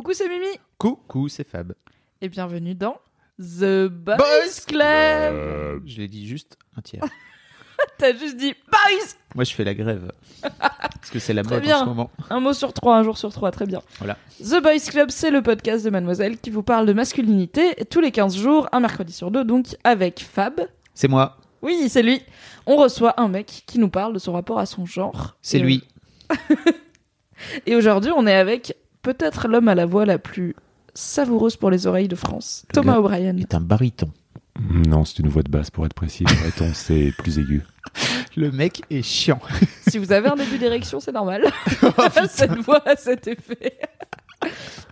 Coucou, c'est Mimi Coucou, c'est Fab. et bienvenue dans The Boys Club. Je l'ai dit juste un tiers. T'as juste dit Boys Moi, je fais la grève. Parce que c'est la mode en ce moment. Un mot sur trois, un jour sur trois, très bien. Voilà. The Boys Club, c'est le podcast de Mademoiselle qui vous parle de masculinité tous les 15 jours, un mercredi sur deux, donc avec Fab. C'est moi. Oui, c'est lui. On reçoit un mec qui nous parle de son rapport à son genre. C'est lui. Et aujourd'hui, on est avec peut-être l'homme à la voix la plus savoureuse pour les oreilles de France, Le Thomas O'Brien. est un baryton. Non, c'est une voix de basse pour être précis. Bariton, c'est plus aigu. Le mec est chiant. Si vous avez un début d'érection, c'est normal. Oh, Cette voix a cet effet.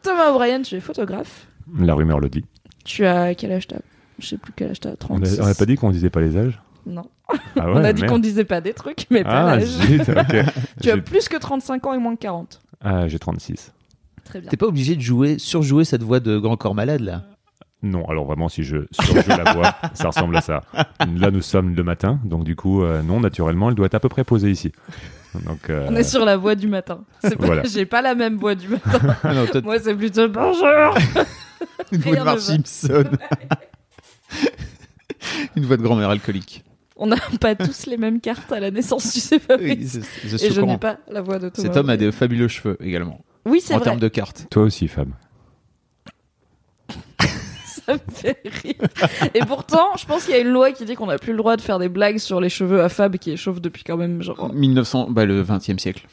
Thomas O'Brien, tu es photographe. La rumeur le dit. Tu as quel âge t'as? Je sais plus quel âge t'as. On 36. n'a pas dit qu'on disait pas les âges? Non. ah on a dit qu'on disait pas des trucs, mais pas Ah, l'âge. Tu as plus que 35 ans et moins que 40. Ah, j'ai 36. Très bien. T'es pas obligé de jouer, surjouer cette voix de grand corps malade, là? Non, alors vraiment, si je surjoue la voix, ça ressemble à ça. Là, nous sommes le matin, donc du coup, euh, non, naturellement, elle doit être à peu près posée ici. Donc, euh, On est sur la voix du matin. C'est pas, Voilà. J'ai pas la même voix du matin. Ah non, toi, Moi, c'est plutôt bonjour. une voix de Marge. Simpson. une voix de grand-mère alcoolique. On n'a pas tous les mêmes cartes à la naissance, tu sais, Fabrice. Oui, je Et je n'ai pas la voix de Thomas. Cet homme a des fabuleux cheveux également. Oui, c'est En vrai. termes de cartes. toi aussi, Fab. Ça me fait rire. Et pourtant, je pense qu'il y a une loi qui dit qu'on n'a plus le droit de faire des blagues sur les cheveux à Fab qui est chauve depuis quand même genre. 1900, bah, le 20e siècle.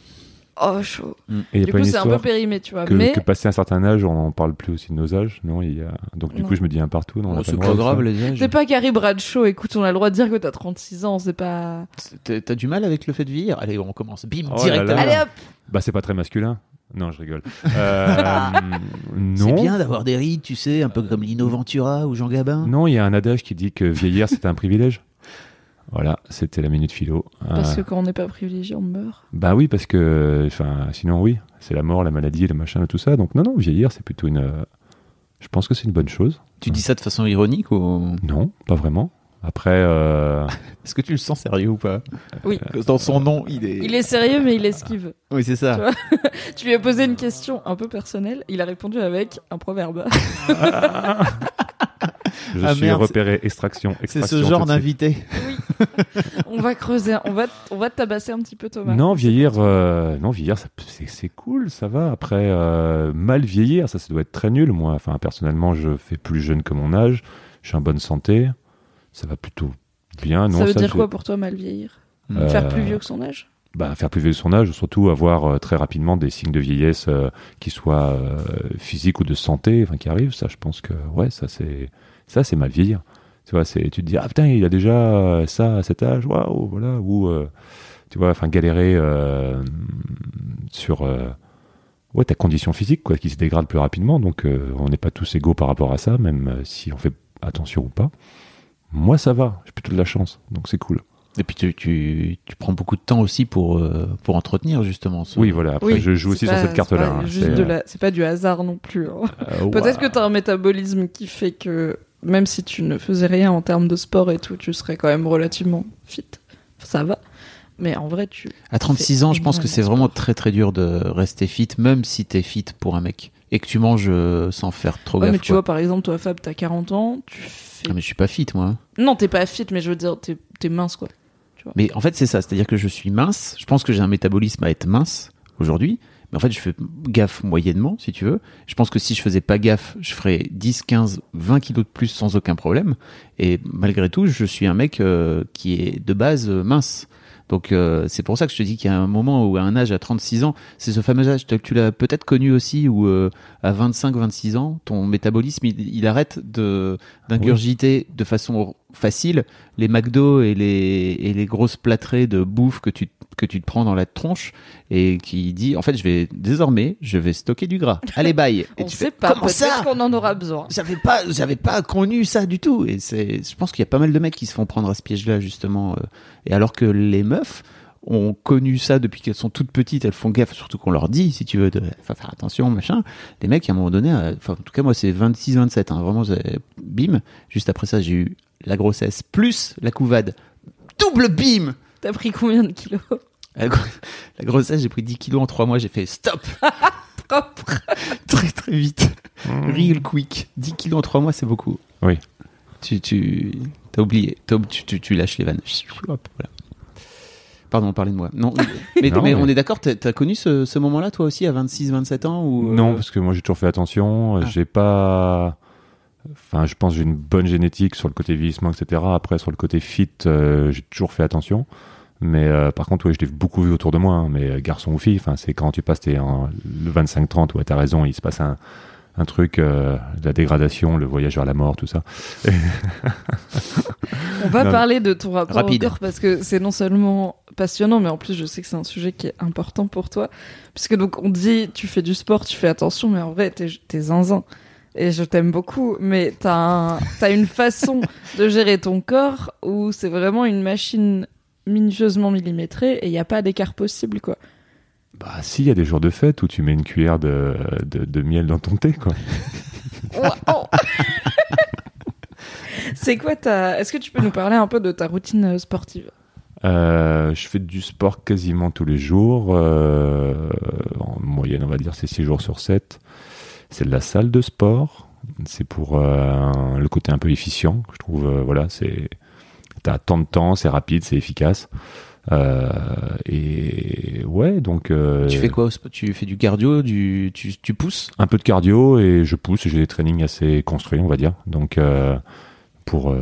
Oh, chaud. Et n'y a Du coup, c'est un peu périmé, tu vois. que, mais que passé un certain âge, on n'en parle plus aussi de nos âges Non, il y a... Donc du Non. coup, je me dis un partout. Non, Oh, c'est pas grave, ça. les âges. c'est pas Carrie Bradshaw. Écoute, on a le droit de dire que t'as 36 ans. C'est pas. T'as t'as du mal avec le fait de vieillir Allez, on commence. Bim, Oh là là. Allez hop Bah, c'est pas très masculin. Non, je rigole. Euh, C'est non. bien d'avoir des rides, tu sais, un peu comme Lino Ventura ou Jean Gabin. Non, il y a un adage qui dit que vieillir, c'est un privilège. Voilà, c'était la minute philo. Parce Euh, que quand on n'est pas privilégié, on meurt. Bah oui, parce que, enfin, sinon oui, c'est la mort, la maladie, le machin, tout ça. Donc non, non, vieillir, c'est plutôt une. euh, Je pense que c'est une bonne chose. Tu dis ça de façon ironique ou? Non, pas vraiment. Après, euh, Est-ce que tu le sens sérieux ou pas? Oui. Dans son nom, il est. Il est sérieux, mais il esquive. Oui, c'est ça. Tu lui as posé une question un peu personnelle. Il a répondu avec un proverbe. je Ah, suis merde, repéré extraction. C'est extraction ce tout genre d'invité. on va creuser. On va, on va te tabasser un petit peu, Thomas. Non, vieillir, euh, non, vieillir, c'est c'est cool, ça va. Après, euh, mal vieillir, ça, ça doit être très nul. Moi, enfin, personnellement, je fais plus jeune que mon âge. Je suis en bonne santé. Ça va plutôt bien. Non, ça veut dire quoi pour toi, mal vieillir Euh, Faire plus vieux que son âge bah, faire plus vieux de son âge, surtout avoir euh, très rapidement des signes de vieillesse euh, qui soient physiques ou de santé, enfin qui arrivent. Ça, je pense que ouais, ça c'est ça c'est mal vieillir. Tu vois, c'est tu te dis ah putain il a déjà ça à cet âge, waouh voilà ou tu vois, enfin galérer sur ouais ta condition physique quoi qui se dégrade plus rapidement. Donc on n'est pas tous égaux par rapport à ça, même si on fait attention ou pas. Moi ça va, j'ai plutôt de la chance, donc c'est cool. Et puis tu, tu, tu prends beaucoup de temps aussi pour, euh, pour entretenir justement. ce- Oui voilà. Après Oui, je joue aussi pas- sur cette carte là. c'est pas juste de la- C'est pas du hasard non plus. hein. Peut-être que tu as un métabolisme qui fait que même si tu ne faisais rien en termes de sport et tout, tu serais quand même relativement fit. Ça va. Mais en vrai, tu. À 36 ans, je pense que c'est vraiment très très dur de rester fit, même si t'es fit pour un mec. Et que tu manges euh, sans faire trop Ouais, gaffe. mais tu quoi. vois, par exemple, toi, Fab, t'as 40 ans, tu fais. Ah, mais je suis pas fit, moi. Non, t'es pas fit, mais je veux dire, t'es t'es mince, quoi. Mais en fait, c'est ça. C'est-à-dire que je suis mince. Je pense que j'ai un métabolisme à être mince aujourd'hui. Mais en fait, je fais gaffe moyennement, si tu veux. Je pense que si je faisais pas gaffe, je ferais 10, 15, 20 kilos de plus sans aucun problème. Et malgré tout, je suis un mec euh, qui est de base euh, mince. Donc euh, c'est pour ça que je te dis qu'il y a un moment où à un âge à 36 ans, c'est ce fameux âge, tu l'as peut-être connu aussi, où euh, à 25-26 ans, ton métabolisme, il, il arrête de d'ingurgiter de façon facile, les McDo et les, et les grosses plâtrées de bouffe que tu, que tu te prends dans la tronche et qui dit en fait je vais désormais je vais stocker du gras. Allez bye. Et On tu sait fais, pas, comment ça? qu'on en aura besoin. j'avais pas j'avais pas connu ça du tout et c'est je pense qu'il y a pas mal de mecs qui se font prendre à ce piège-là justement euh. et alors que les meufs ont connu ça depuis qu'elles sont toutes petites, elles font gaffe, surtout qu'on leur dit, si tu veux, de faire attention, machin. Les mecs, à un moment donné, euh, enfin, en tout cas, moi, c'est 26-27, hein, vraiment, bim. Juste après ça, j'ai eu la grossesse plus la couvade. Double bim! T'as pris combien de kilos La, gro- la grossesse, j'ai pris 10 kilos en 3 mois, j'ai fait stop! Propre. très très vite. Real quick. 10 kilos en 3 mois, c'est beaucoup. Oui. Tu, tu, t'as oublié. T'as- tu, tu, tu lâches les vannes. Hop, voilà. Pardon, parlez de moi. Non, mais, Non, mais mais- on est d'accord, t'as, t'as connu ce, ce moment-là, toi aussi, à 26, 27 ans ou, euh, Non, parce que moi j'ai toujours fait attention. Ah. J'ai pas. Enfin, je pense que j'ai une bonne génétique sur le côté vieillissement, etc. Après, sur le côté fit, euh, j'ai toujours fait attention. Mais euh, par contre, ouais, je l'ai beaucoup vu autour de moi, hein, mais euh, garçon ou fille, enfin, c'est quand tu passes t'es en, le 25-30, ouais, t'as raison, il se passe un, un truc, euh, la dégradation, le voyage vers la mort, tout ça. On va Non, parler de ton rapport Rapide. au corps parce que c'est non seulement passionnant, mais en plus je sais que c'est un sujet qui est important pour toi. Puisque donc on dit tu fais du sport, tu fais attention, mais en vrai t'es t'es zinzin. Et je t'aime beaucoup, mais t'as un- t'as une façon de gérer ton corps où c'est vraiment une machine minutieusement millimétrée et il n'y a pas d'écart possible quoi. Bah, si, il y a des jours de fête où tu mets une cuillère de, de, de miel dans ton thé, quoi. Wow. c'est quoi ta... Est-ce que tu peux nous parler un peu de ta routine euh, sportive? Euh, je fais du sport quasiment tous les jours. euh, en moyenne, on va dire, c'est 6 jours sur 7. C'est de la salle de sport. C'est pour euh, le côté un peu efficient. Je trouve, euh, voilà, c'est. T'as tant de temps, c'est rapide, c'est efficace. Euh, et ouais, donc. euh, Tu fais quoi Tu fais du cardio, du, tu, tu pousses? Un peu de cardio et je pousse. J'ai des trainings assez construits, on va dire. Donc, euh, pour. euh,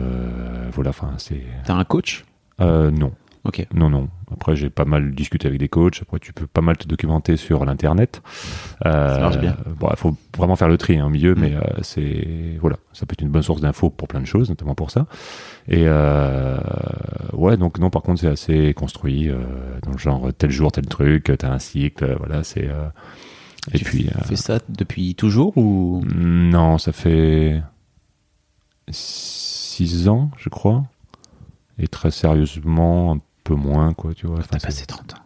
voilà, enfin, c'est. T'as un coach? Euh, non. Ok. Non, non. Après, j'ai pas mal discuté avec des coachs. Après, tu peux pas mal te documenter sur l'internet. Euh, Ça marche bien. Bon, il faut vraiment faire le tri hein, au milieu, mais euh, c'est voilà, ça peut être une bonne source d'infos pour plein de choses, notamment pour ça. Et euh, ouais, donc non, par contre, c'est assez construit euh, dans le genre tel jour tel truc, t'as un cycle, euh, voilà, c'est. et tu puis. fais ça depuis toujours ou? Non, ça fait six ans, je crois, et très sérieusement, peu moins, quoi, tu vois. Enfin, T'as passé 30 ans.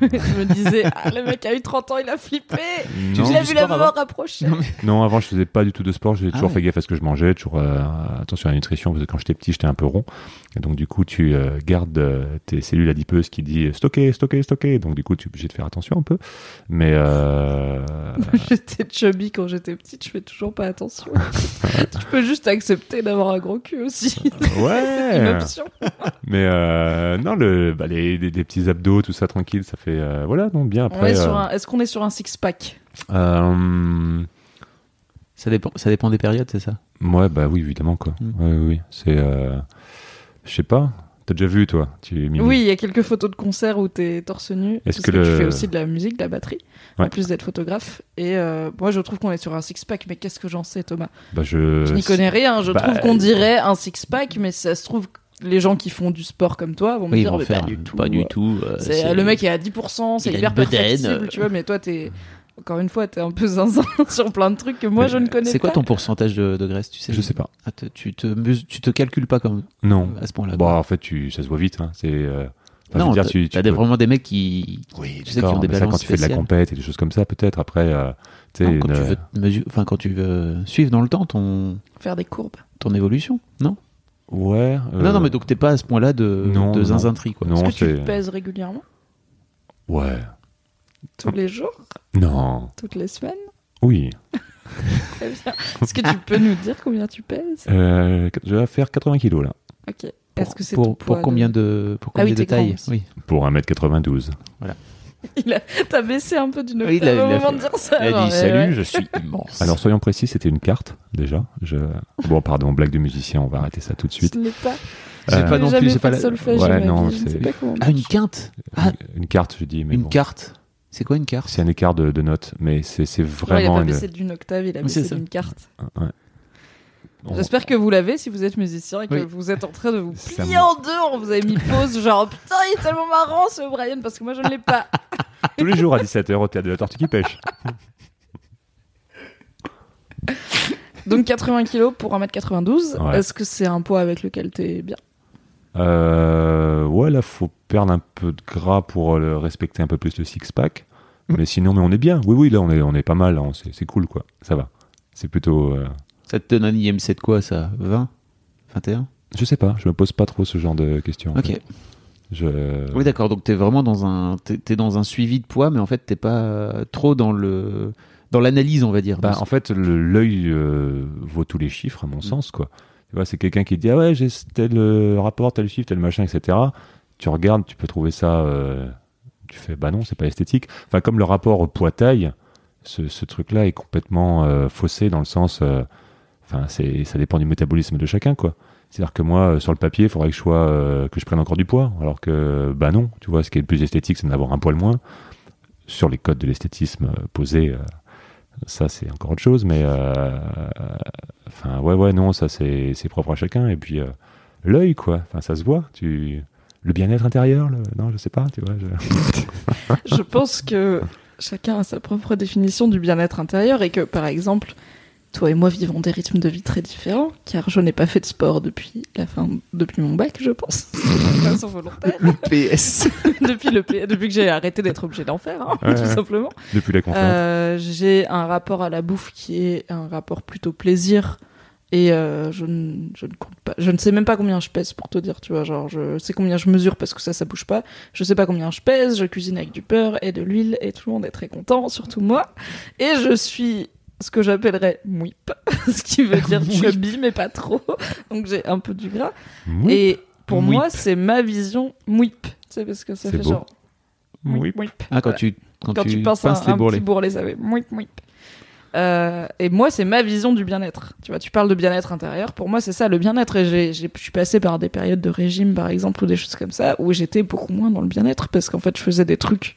Je me disais, ah, le mec a eu 30 ans, il a flippé a du vu la mort approcher Non, Non, avant, je faisais pas du tout de sport. J'ai Ah toujours ouais. fait gaffe à ce que je mangeais, toujours euh, attention à la nutrition, parce que quand j'étais petit, j'étais un peu rond. Et donc, du coup, tu euh, gardes euh, tes cellules adipeuses qui dit stocker, stocker, stocker. Donc, du coup, tu es obligé de faire attention un peu. Mais euh, J'étais chubby quand j'étais petite, je fais toujours pas attention. tu peux juste accepter d'avoir un gros cul aussi. C'est une ouais. option. Mais euh, non, le, bah, les, des, des petits abdos, tout ça, tranquille, ça fait euh, voilà, non, bien après. euh, un- Est-ce qu'on est sur un six-pack? Euh, Ça dépend, ça dépend des périodes, c'est ça? Ouais, bah oui, évidemment quoi. Mm. Ouais, oui, oui. c'est, euh, je sais pas. T'as déjà vu toi Tu Oui, il y a quelques photos de concerts où t'es torse nu. Est-ce Parce que tu fais aussi de la musique, de la batterie, en plus d'être photographe. Et euh, moi, je trouve qu'on est sur un six-pack, mais qu'est-ce que j'en sais, Thomas? Bah je. Je n'y connais rien. Je bah, trouve qu'on dirait un six-pack, mais si ça se trouve, les gens qui font du sport comme toi vont me Oui, dire vont mais faire pas du tout. Pas du tout. euh, C'est- c'est- le mec est à 10%, c'est hyper perfectible, tu vois, mais toi, t'es. Encore une fois, t'es un peu zinzin sur plein de trucs que moi Mais je ne connais pas. C'est quoi ton pourcentage de, de graisse, tu sais? Je sais pas. Ah, te- tu, te, tu te calcules pas comme Non. à ce point-là. Bah en fait, tu, ça se voit vite. Hein. C'est. euh, enfin, non, veux dire, t'as- tu, peux- vraiment des mecs qui, Oui, tu sais, qui ont des mais ça, quand tu fais de la compète et des choses comme ça, peut-être. Après, euh, tu sais, Non, quand, une- tu veux te mesu- enfin, quand tu veux suivre dans le temps ton, Faire des courbes. ton évolution, non? Ouais. euh, Non, non, mais donc t'es pas à ce point-là de, non, de quoi. Non, Est-ce que tu te pèses régulièrement Ouais. Tous les jours Non. Toutes les semaines Oui. Très bien. Est-ce que tu peux nous dire combien tu pèses Euh, je vais faire 80 kilos là. Ok. Pour, Est-ce que c'est pour, ton pour poids combien de... de, pour Ah oui, combien de taille. Oui. Pour 1m92. Il a... T'as baissé un peu d'une Oui, octave il a- au il a moment fait- de dire ça. Il a dit salut, ouais. je suis immense. Alors soyons précis, c'était une carte déjà. Je... Bon, pardon, blague de musicien, on va arrêter ça tout de suite. Je l'ai pas. Euh, pas non plus, j'ai fait pas la- solfège ma non, je sais c'est- pas comment. Ah, une quinte Ah, Une, une carte, je dis, mais une bon. carte. C'est quoi une carte C'est un écart de, de notes, mais c'est c'est Ouais, il a vraiment pas une. baissé d'une octave, il a c'est baissé d'une carte. Ouais. J'espère que vous l'avez si vous êtes musicien et que Oui. vous êtes en train de vous plier en deux. On vous avez mis pause, genre putain, il est tellement marrant ce Brian parce que moi je ne l'ai pas. Tous les jours à 17h au théâtre de la Tortue qui pêche. Donc 80 kilos pour 1m92. Ouais. Est-ce que c'est un poids avec lequel t'es bien? Euh, ouais, là, faut perdre un peu de gras pour le respecter un peu plus le six-pack. Mais sinon, mais on est bien. Oui, oui, là, on est, on est pas mal. c'est cool, quoi. Ça va. C'est plutôt. euh, Ça te donne un IMC de quoi ça? 20 21 Je sais pas. Je me pose pas trop ce genre de questions. en Ok. fait. Je... Oui, d'accord. Donc, t'es vraiment dans un, dans un suivi de poids, mais en fait, t'es pas trop dans le, dans l'analyse, on va dire. Bah, en fait, l'œil euh, vaut tous les chiffres, à mon sens, quoi. Tu vois, c'est quelqu'un qui dit ah ouais, j'ai tel euh, rapport, tel chiffre, tel machin, etc. Tu regardes, tu peux trouver ça. euh, tu fais bah non, c'est pas esthétique. Enfin, comme le rapport poids-taille, ce, ce truc-là est complètement euh, faussé dans le sens. Enfin, c'est ça dépend du métabolisme de chacun, quoi. C'est-à-dire que moi, euh, sur le papier, il faudrait que je sois, euh, que je prenne encore du poids, alors que bah non, tu vois, ce qui est le plus esthétique, c'est d'avoir un poil moins. Sur les codes de l'esthétisme euh, posés, ça c'est encore autre chose, mais enfin ouais ouais non, ça c'est propre à chacun. Et puis l'œil quoi, enfin ça se voit. Tu le bien-être intérieur, non je sais pas, tu vois. Je pense que chacun a sa propre définition du bien-être intérieur et que, par exemple, toi et moi vivons des rythmes de vie très différents, car je n'ai pas fait de sport depuis la fin, depuis mon bac, je pense, de façon volontaire, PS. depuis le, P- depuis que j'ai arrêté d'être obligé d'en faire, hein, Ouais, tout ouais. simplement. Depuis la contrainte. Euh, j'ai un rapport à la bouffe qui est un rapport plutôt plaisir. Et euh, je, ne, je ne compte pas. Je ne sais même pas combien je pèse pour te dire, tu vois. Genre, je sais combien je mesure parce que ça, ça bouge pas. Je sais pas combien je pèse. Je cuisine avec du beurre et de l'huile et tout le monde est très content, surtout moi. Et je suis ce que j'appellerais mouip, ce qui veut dire chubby, mais pas trop. Donc j'ai un peu du gras. Et pour Mouip. moi, c'est ma vision mouip. Tu sais, parce que ça C'est fait beau. genre. Oui. mouip. Ah, quand Voilà tu, quand, quand tu, tu penses à pinces un, les un bourrelets. petit bourrelet, ça fait mouip mouip. Euh, et moi, c'est ma vision du bien-être. Tu vois, tu parles de bien-être intérieur. Pour moi, c'est ça le bien-être. Et j'ai, j'ai- je suis passée par des périodes de régime, par exemple, ou des choses comme ça, où j'étais beaucoup moins dans le bien-être parce qu'en fait, je faisais des trucs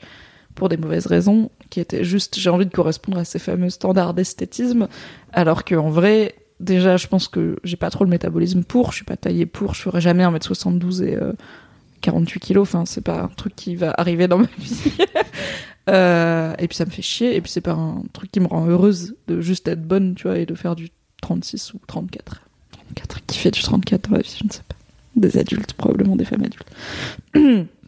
pour des mauvaises raisons qui étaient juste, j'ai envie de correspondre à ces fameux standards d'esthétisme, alors qu'en vrai, déjà, je pense que j'ai pas trop le métabolisme pour. Je suis pas taillée pour. Je ferai jamais 1m72 et euh, 48 kilos. Enfin, c'est pas un truc qui va arriver dans ma vie. Euh, et puis ça me fait chier. Et puis c'est pas un truc qui me rend heureuse de juste être bonne, tu vois, et de faire du 36 ou 34. 34, qui fait du 34 dans la vie, je ne sais pas. Des adultes, probablement des femmes adultes.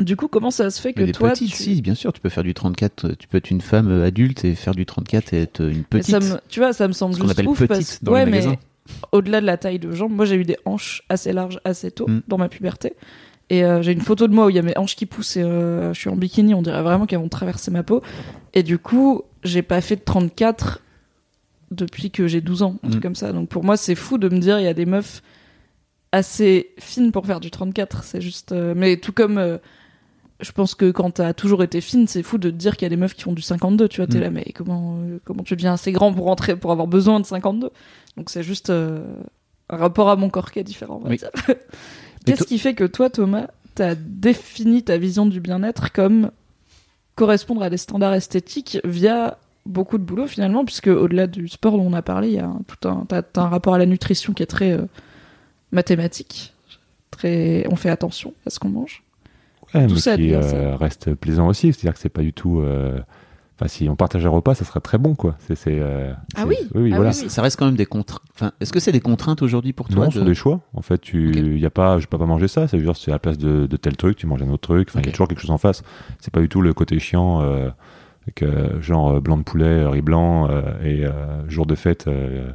du coup, comment ça se fait que Mais des toi, petites, tu... si, bien sûr, tu peux faire du 34, euh, tu peux être une femme euh, adulte et faire du 34 et être une Mais petite. ça me- tu vois, ça me semble juste appelle ouf petite parce... dans ouais, les mais au-delà de la taille de jambes, moi j'ai eu des hanches assez larges assez tôt Mm. dans ma puberté. Et euh, j'ai une photo de moi où il y a mes hanches qui poussent et euh, je suis en bikini, on dirait vraiment qu'elles vont traverser ma peau. Et du coup, j'ai pas fait de 34 depuis que j'ai 12 ans, un truc Mm. comme ça. Donc pour moi, c'est fou de me dire il y a des meufs assez fines pour faire du 34. C'est juste. euh, Mais tout comme. Je pense que quand t'as toujours été fine, c'est fou de te dire qu'il y a des meufs qui font du 52, tu vois, t'es Mm. là, mais comment, euh, comment tu deviens assez grand pour rentrer, pour avoir besoin de 52 Donc c'est juste euh, un rapport à mon corps qui est différent, Oui. Qu'est-ce qui fait que toi, Thomas, t'as défini ta vision du bien-être comme correspondre à des standards esthétiques via beaucoup de boulot finalement, puisque au-delà du sport dont on a parlé, il y a un- tout un, t'as, t'as un rapport à la nutrition qui est très euh, mathématique. Très, on fait attention à ce qu'on mange. Ouais, tout mais ça qui bien, euh, reste plaisant aussi. C'est-à-dire que c'est pas du tout. euh, Enfin, si on partage un repas, ça serait très bon, quoi. C'est, c'est, euh, Ah oui oui, Ah voilà. oui, oui. Ça reste quand même des contraintes. Enfin, est-ce que c'est des contraintes aujourd'hui pour toi Non, de- ce sont des choix. En fait, tu, Ok. y a pas, je peux pas manger ça. C'est juste, c'est à la place de, de tel truc, tu manges un autre truc. Enfin, il y a toujours quelque chose en face. C'est pas du tout le côté chiant, euh, avec, euh, genre euh, blanc de poulet, riz blanc euh, et euh, jour de fête, euh,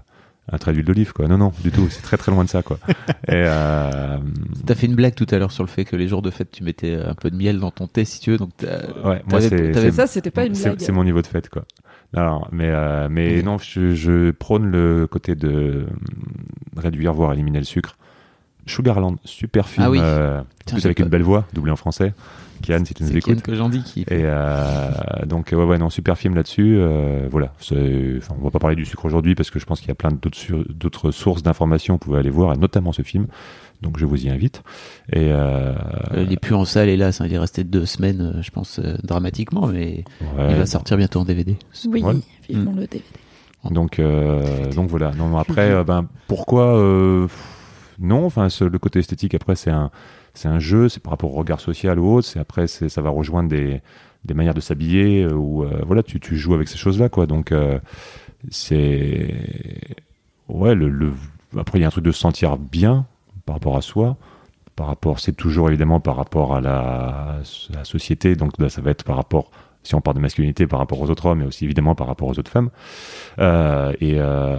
un trait d'huile d'olive, quoi. Non, non, du tout. C'est très très loin de ça, quoi. et euh, T'as fait une blague tout à l'heure sur le fait que les jours de fête, tu mettais un peu de miel dans ton thé, si tu veux. Donc, ouais, moi t'avais- c'est, Ça, c'était pas une blague. C'est mon niveau de fête, quoi. Non, mais euh, mais non, je, je prône le côté de réduire, voire éliminer le sucre. Sugarland, super film, Ah oui. euh, Tiens, plus avec pas- une belle voix, doublée en français. Kian, si tu nous écoutes. que j'en dis qui. Et euh, donc ouais, ouais, non, super film là-dessus. euh, voilà, enfin, on va pas parler du sucre aujourd'hui parce que je pense qu'il y a plein d'autres sources d'informations. Vous pouvez aller voir, et notamment ce film. Donc je vous y invite. Et euh, Euh, il est plus en salle, hélas. hein, il est resté deux semaines, euh, je pense, euh, dramatiquement, mais ouais, il va sortir bientôt en DVD. Oui, Ouais. vivement Mm. le DVD. Donc, euh, donc voilà. Non, après, euh, ben, pourquoi euh, Non, enfin, le côté esthétique, après, c'est un, c'est un jeu, c'est par rapport au regard social ou autre. C'est après, ça va rejoindre des, des manières de s'habiller ou voilà, tu, tu joues avec ces choses-là, quoi. Donc, c'est ouais, après, il y a un truc de se sentir bien par rapport à soi. Par rapport, c'est toujours évidemment par rapport à la, société, donc ça va être par rapport si on parle de masculinité par rapport aux autres hommes, mais aussi évidemment par rapport aux autres femmes. Euh, et, euh,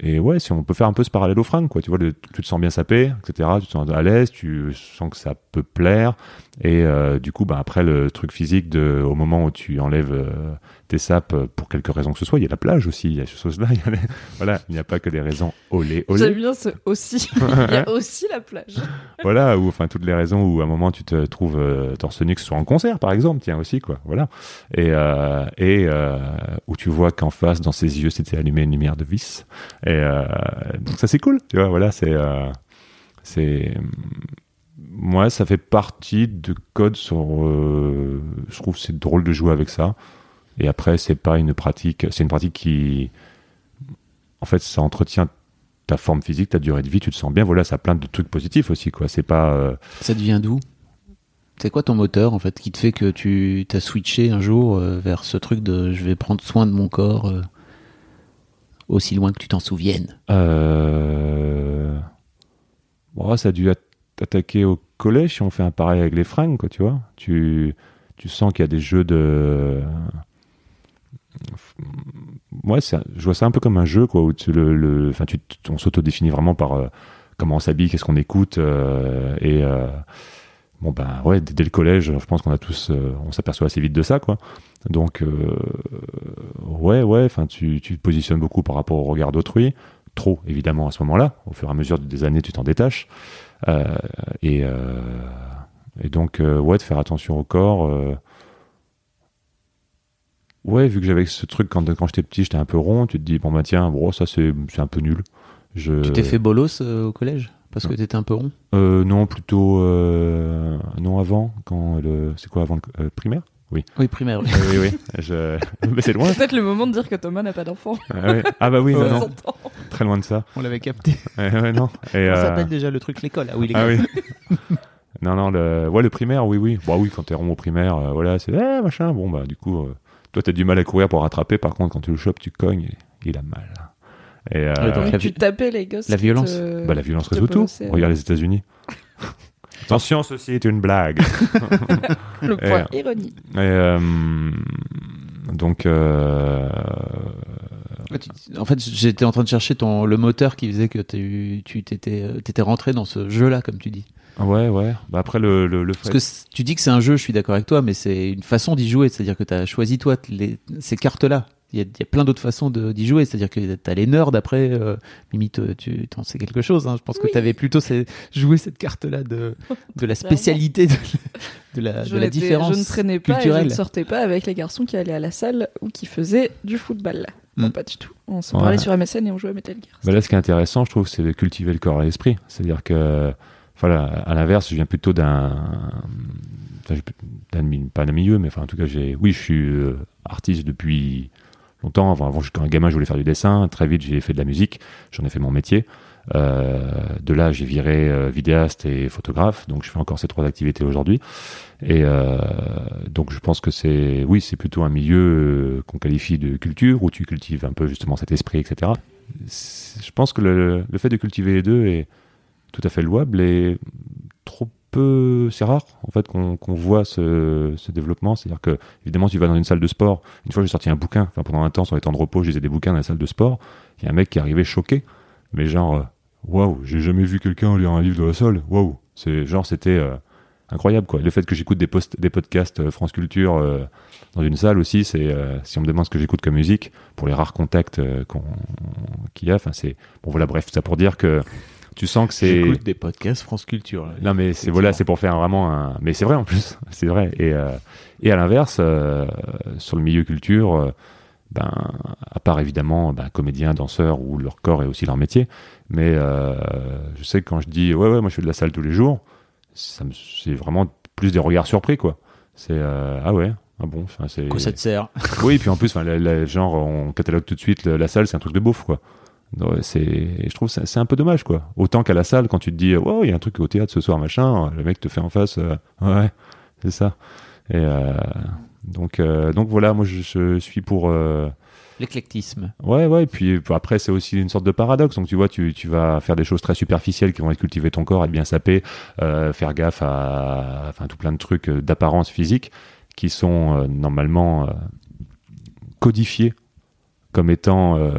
et ouais, si on peut faire un peu ce parallèle aux fringues, quoi. Tu vois, tu te sens bien sapé, etc. Tu te sens à l'aise, tu sens que ça peut plaire. Et euh, du coup, bah, après le truc physique, de, au moment où tu enlèves euh, tes sapes pour quelque raison que ce soit, il y a la plage aussi, il y a ces choses-là. voilà, il n'y a pas que des raisons olé, olé. J'aime bien ce aussi. il y a aussi la plage. voilà, ou enfin toutes les raisons où à un moment tu te trouves euh, torse nu, que ce soit en concert par exemple, tiens aussi, quoi. Voilà. Et, euh, et euh, où tu vois qu'en face, dans ses yeux, c'était allumé une lumière de vis. Et donc ça, c'est cool, tu vois, voilà, c'est. c'est moi, ça fait partie de code sur. Euh, je trouve c'est drôle de jouer avec ça. Et après, c'est pas une pratique. C'est une pratique qui, en fait, ça entretient ta forme physique, ta durée de vie. Tu te sens bien. Voilà, ça a plein de trucs positifs aussi, quoi. C'est pas. Euh, ça devient d'où? C'est quoi ton moteur, en fait, qui te fait que tu t'as switché un jour euh, vers ce truc de je vais prendre soin de mon corps aussi loin que tu t'en souviennes? Bon, ça a dû attaquer au collège si on fait un pareil avec les fringues, quoi, tu vois. Tu, tu sens qu'il y a des jeux de. Ouais, je vois ça un peu comme un jeu, quoi, où le, enfin, tu, on s'autodéfinit vraiment par euh, comment on s'habille, qu'est-ce qu'on écoute, euh, et. Euh, bon ben ouais dès, le collège je pense qu'on a tous on s'aperçoit assez vite de ça quoi donc ouais ouais enfin tu, tu te positionnes beaucoup par rapport au regard d'autrui trop évidemment à ce moment-là au fur et à mesure des années tu t'en détaches et, euh, et, donc, euh, ouais, de faire attention au corps. ouais, vu que j'avais ce truc quand, quand j'étais petit, j'étais un peu rond, tu te dis, bon, bah tiens, bon, ça c'est un peu nul. Je... Tu t'es fait bolos au collège? Parce que tu étais un peu rond? Euh, Non, plutôt non avant. Quand le c'est quoi avant le primaire? Oui. Oui, primaire. Oui, oui, oui. Je... Mais c'est loin. Peut-être le moment de dire que Thomas n'a pas d'enfant. Ah, oui. ah, bah oui, non, non. Très loin de ça. On l'avait capté. ouais, non. Et, Ça s'appelle déjà le truc l'école. Ah oui, ah, oui. non, non, le, ouais, le primaire, oui, oui. Bah oui, quand t'es rond au primaire, euh, voilà, c'est eh, machin. Bon, bah du coup, euh, toi, t'as du mal à courir pour rattraper. Par contre, quand tu le chopes, tu cognes et il a mal. Et, euh, tu tapais les gosses. La violence. Bah, la violence résout tout. Regarde les États-Unis. Attention, ceci est une blague. le point ironie. Et, donc, en fait, j'étais en train de chercher ton, le moteur qui faisait que tu t'étais euh, étais rentré dans ce jeu-là, comme tu dis. Ouais, ouais. Bah après, le, le, Parce que tu dis que c'est un jeu, je suis d'accord avec toi, mais c'est une façon d'y jouer. C'est-à-dire que tu as choisi, toi, les, ces cartes-là. Il y, a, y a, plein d'autres façons d'y jouer. C'est-à-dire que tu as les nerds après, euh, limite, tu en sais quelque chose. Hein. Je pense que tu avais plutôt joué cette carte-là de, de la spécialité, de, de la, de la différence. Je ne traînais pas culturelle. et je ne sortais pas avec les garçons qui allaient à la salle ou qui faisaient du football. Non, mm. pas du tout. On s'en parlait sur MSN et on jouait à Metal Gear. Bah là, ce qui est intéressant, je trouve, c'est de cultiver le corps et l'esprit. C'est-à-dire que, voilà, à l'inverse, je viens plutôt d'un. pas d'un milieu, mais enfin, en tout cas, j'ai. Oui, je suis euh, artiste depuis longtemps. Avant, avant, quand un gamin, je voulais faire du dessin. Très vite, j'ai fait de la musique. J'en ai fait mon métier. Euh, de là, j'ai viré euh, vidéaste et photographe, donc je fais encore ces trois activités aujourd'hui. Et euh, donc, je pense que c'est, oui, c'est plutôt un milieu qu'on qualifie de culture où tu cultives un peu justement cet esprit, etc. Je pense que le, fait de cultiver les deux est tout à fait louable et trop c'est rare en fait qu'on voit ce, développement. C'est-à-dire que évidemment, tu vas dans une salle de sport. Une fois, j'ai sorti un bouquin. Pendant un temps, sur les temps de repos, lisais des bouquins dans la salle de sport. Il y a un mec qui arrivait choqué, mais genre waouh, j'ai jamais vu quelqu'un lire un livre de la sol. Waouh, c'est genre c'était euh, incroyable quoi. Le fait que j'écoute des, podcasts euh, France Culture euh, dans une salle aussi, c'est si on me demande ce que j'écoute comme musique pour les rares contacts qu'il y a. Enfin c'est bon voilà bref ça pour dire que tu sens que c'est j'écoute des podcasts France Culture. non mais c'est voilà c'est pour faire vraiment un mais c'est vrai en plus c'est vrai et et à l'inverse sur le milieu culture ben, à part évidemment ben, comédiens, danseurs, où leur corps est aussi leur métier, mais euh, je sais que quand je dis ouais ouais moi je fais de la salle tous les jours, c'est vraiment plus des regards surpris quoi. C'est euh, ah ouais Ah bon, enfin, c'est. Quoi ça te sert? Oui, puis en plus, enfin, la- la- genre, on catalogue tout de suite la, la salle, c'est un truc de beauf, quoi. C'est, je trouve, que c'est un peu dommage, quoi. Autant qu'à la salle, quand tu te dis, wow, il y a un truc au théâtre ce soir, machin, le mec te fait en face, euh, ouais, c'est ça. Et euh, donc, euh, donc voilà, moi, je, je suis pour. L'éclectisme. Ouais, ouais, et puis après, c'est aussi une sorte de paradoxe. Donc, tu vois, tu, tu vas faire des choses très superficielles qui vont être cultiver ton corps, être bien sapé, faire gaffe à enfin, tout plein de trucs d'apparence physique qui sont normalement codifiés comme étant euh,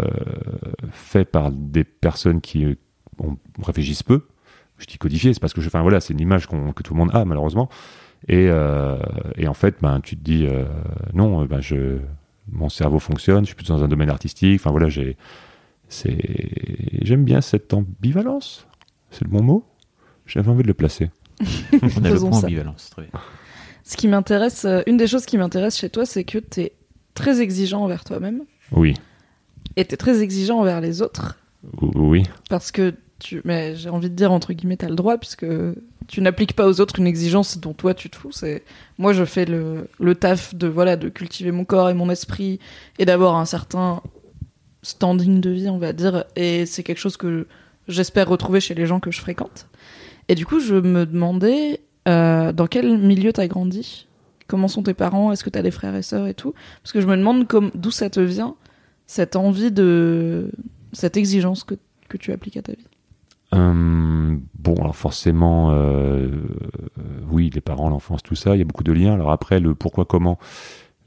faits par des personnes qui euh, on, réfléchissent peu. Je dis codifié, c'est parce que je, enfin voilà, c'est une image que tout le monde a malheureusement. Et, euh, et en fait, ben, tu te dis euh, non, ben, je, mon cerveau fonctionne, je suis plus dans un domaine artistique. Enfin voilà, j'ai, c'est, j'aime bien cette ambivalence. C'est le bon mot? J'avais envie de le placer. On a le Faisons point ça. ambivalence. Très bien. Ce qui m'intéresse, une des choses qui m'intéresse chez toi, c'est que t'es très exigeant envers toi-même Oui, et t'es très exigeant envers les autres. Oui, Parce que tu, mais j'ai envie de dire entre guillemets, t'as le droit puisque tu n'appliques pas aux autres une exigence dont toi tu te fous. C'est moi je fais le, le taf de voilà de cultiver mon corps et mon esprit et d'avoir un certain standing de vie, on va dire. Et c'est quelque chose que j'espère retrouver chez les gens que je fréquente. Et du coup, je me demandais euh, dans quel milieu t'as grandi? Comment sont tes parents? Est-ce que t'as des frères et sœurs et tout? Parce que je me demande d'où ça te vient cette envie de cette exigence que, que tu appliques à ta vie? Euh, bon, alors forcément, euh, euh, oui, les parents, l'enfance, tout ça, il y a beaucoup de liens. Alors après, le pourquoi, comment,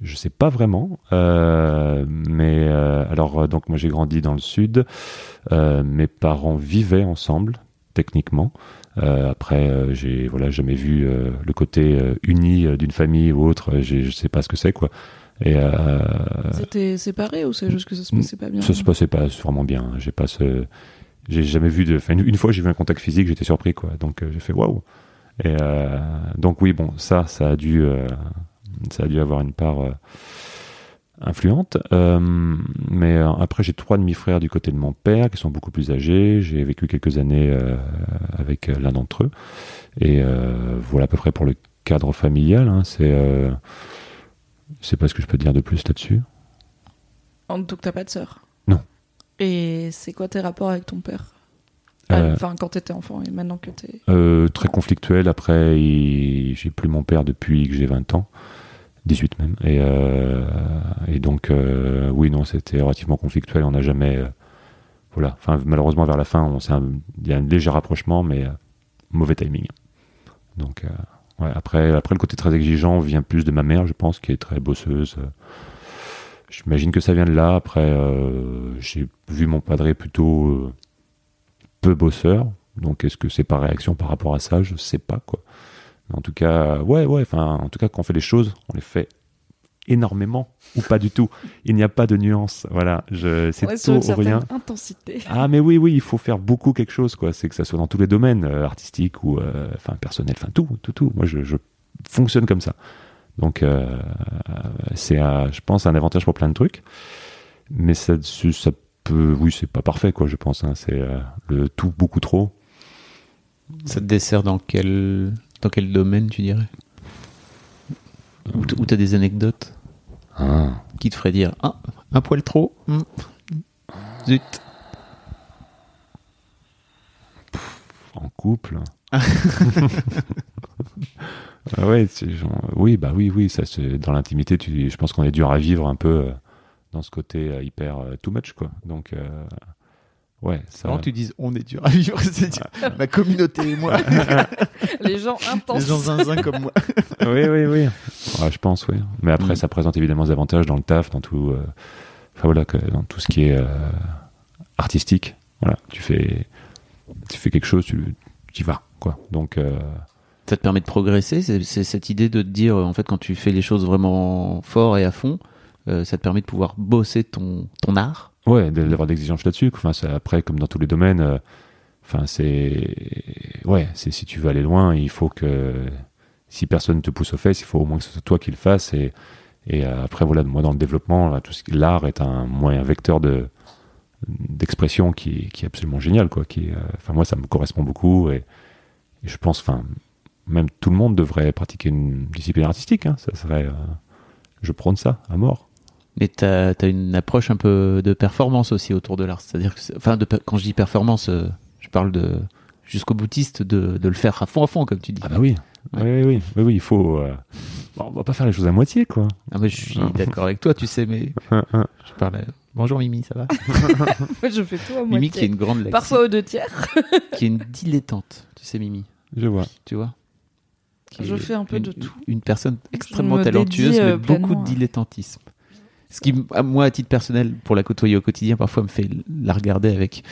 je sais pas vraiment. Mais alors, donc moi j'ai grandi dans le sud. Mes parents vivaient ensemble, techniquement. Après, j'ai voilà jamais vu le côté uni d'une famille ou autre. Je sais pas ce que c'est quoi. Et euh, C'était séparé ou c'est juste que ça se passait pas bien ça se passait pas vraiment bien. J'ai pas ce, j'ai jamais vu de. Enfin, une, une fois, j'ai vu un contact physique, j'étais surpris, quoi. Donc, euh, j'ai fait waouh. Et euh, donc, oui, bon, ça, ça a dû, euh, ça a dû avoir une part euh, influente. Euh, mais euh, après, j'ai trois demi-frères du côté de mon père qui sont beaucoup plus âgés. J'ai vécu quelques années euh, avec l'un d'entre eux. Et euh, voilà à peu près pour le cadre familial. hein. C'est, euh, c'est pas ce que je peux te dire de plus là-dessus. En- Donc t'as pas de sœur? Non. Et c'est quoi tes rapports avec ton père? Ah, Euh, Enfin, quand t'étais enfant et maintenant que t'es. Euh, très conflictuel. Après, il- j'ai plus mon père depuis que j'ai 20 ans, 18 même. Et, euh, et donc, euh, oui, non, c'était relativement conflictuel. On n'a jamais. voilà. Enfin, malheureusement, vers la fin, on un- il y a un léger rapprochement, mais mauvais timing. Donc, après, le côté très exigeant vient plus de ma mère, je pense, qui est très bosseuse. J'imagine que ça vient de là. Après, euh, j'ai vu mon padré plutôt euh, peu bosseur. Donc, est-ce que c'est par réaction par rapport à ça? Je sais pas, quoi. Mais en tout cas, ouais, ouais. En tout cas, quand on fait les choses, on les fait énormément ou pas du tout. Il n'y a pas de nuance. Voilà, je, c'est Ouais, tout ou rien. intensité. Ah mais oui oui il faut faire beaucoup quelque chose quoi c'est que ça soit dans tous les domaines euh, artistiques ou euh, enfin personnel enfin tout tout tout moi je, je fonctionne comme ça donc euh, c'est je pense un avantage pour plein de trucs mais ça ça peut oui c'est pas parfait quoi je pense hein. c'est euh, le tout beaucoup trop Ça te dessert dans quel, dans quel domaine, tu dirais? Ou t'as des anecdotes Ah. qui te feraient dire Ah, un poil trop hmm. Zut en couple ah ouais c'est genre- oui bah oui oui ça c'est dans l'intimité tu je pense qu'on est dur à vivre un peu euh, dans ce côté euh, hyper euh, too much quoi donc ouais ça Avant que tu dises On est dur à vivre, c'est dire, ma communauté et moi, Les gens les intenses. gens zinzin comme moi. oui, oui, oui. Ouais, je pense, oui. Mais après, Mm. ça présente évidemment des avantages dans le taf, dans tout, euh, enfin voilà, que, dans tout ce qui est euh, artistique. Voilà, tu fais, tu fais quelque chose, tu, tu y vas, quoi. Donc, euh, Ça te permet de progresser, c'est c'est cette idée de te dire, en fait, quand tu fais les choses vraiment fort et à fond, euh, ça te permet de pouvoir bosser ton, ton art. Ouais, d'avoir des exigences là-dessus. Enfin, après, comme dans tous les domaines, euh, enfin, c'est, ouais, c'est si tu veux aller loin, il faut que, si personne te pousse aux fesses, il faut au moins que ce soit toi qui le fasses. Et, euh, après, voilà, moi, dans le développement, l'art est un moyen vecteur de d'expression qui, est absolument génial, quoi. Euh, enfin, moi, ça me correspond beaucoup et, je pense, enfin, même tout le monde devrait pratiquer une discipline artistique. hein. Ça serait, je prône ça à mort. Mais tu as, une approche un peu de performance aussi autour de l'art. C'est-à-dire que, enfin, de, quand je dis performance, euh, je parle de jusqu'au boutiste de, de, le faire à fond à fond, comme tu dis. Ah bah oui, oui, oui, oui, oui, il faut. Euh, bon, on va pas faire les choses à moitié, quoi. Ah mais je suis d'accord avec toi, tu sais, mais je parle. Bonjour Mimi, ça va? Je fais tout à moitié. Mimi qui est une grande Parfois aux deux tiers. qui est une dilettante, tu sais Mimi. Je vois. Tu vois? Je fais un peu une, de tout. Une personne extrêmement talentueuse, mais euh, beaucoup de dilettantisme. Ce qui, moi, à titre personnel, pour la côtoyer au quotidien, parfois me fait la regarder avec.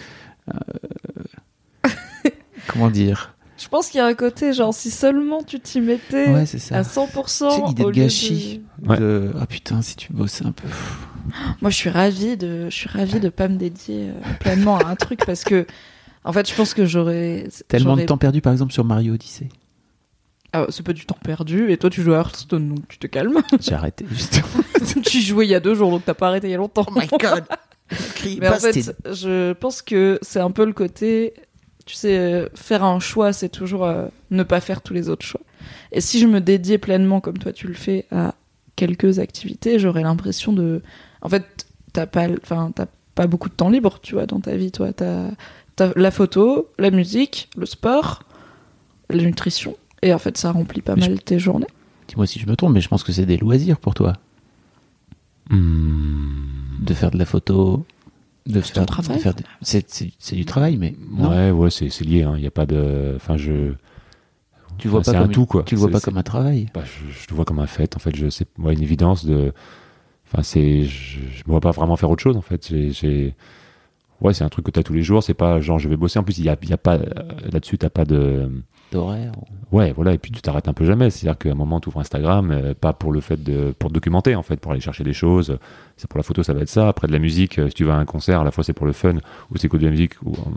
Euh, comment dire? Je pense qu'il y a un côté, genre, si seulement tu t'y mettais à 100%. C'est l'idée de gâchis. De... Ah putain, si tu bossais un peu. Moi, je suis ravie de, je suis ravie de pas me dédier euh, pleinement à un truc parce que, en fait, je pense que j'aurais. Tellement de temps perdu, par exemple, sur Mario Odyssey. Ah, c'est pas du temps perdu. Et toi, tu joues à Hearthstone, donc tu te calmes. J'ai arrêté, justement. tu jouais il y a deux jours, donc t'as pas arrêté il y a longtemps. Oh my god! Mais en fait, je pense que c'est un peu le côté, tu sais, faire un choix, c'est toujours euh, ne pas faire tous les autres choix. Et si je me dédiais pleinement, comme toi tu le fais, à quelques activités, j'aurais l'impression de, en fait, t'as pas, enfin, t'as pas beaucoup de temps libre, tu vois, dans ta vie, toi. T'as, as la photo, la musique, le sport, la nutrition. Et en fait, ça remplit pas mal tes journées. Dis-moi si je me trompe, mais je pense que c'est des loisirs pour toi. Hmm. De faire de la photo, de faire, travail. c'est, du travail, mais ouais, ouais, c'est, lié. Hein. Il n'y a pas de, enfin, je. Tu vois pas comme un tout quoi. Tu le vois pas comme un travail. Bah, je, le vois comme un fait. En fait, je sais, moi, une évidence de. Enfin, c'est, je, je me vois pas vraiment faire autre chose. En fait, j'ai, ouais, c'est un truc que tu as tous les jours. C'est pas genre je vais bosser. En plus, il y a, y a pas là-dessus, t'as pas de Ouais, voilà, et puis tu t'arrêtes un peu jamais. C'est-à-dire qu'à un moment, tu ouvres Instagram, euh, pas pour le fait de pour documenter, en fait, pour aller chercher des choses. C'est pour la photo, ça va être ça. Après de la musique, euh, si tu vas à un concert, à la fois c'est pour le fun, ou c'est de la musique, ou euh,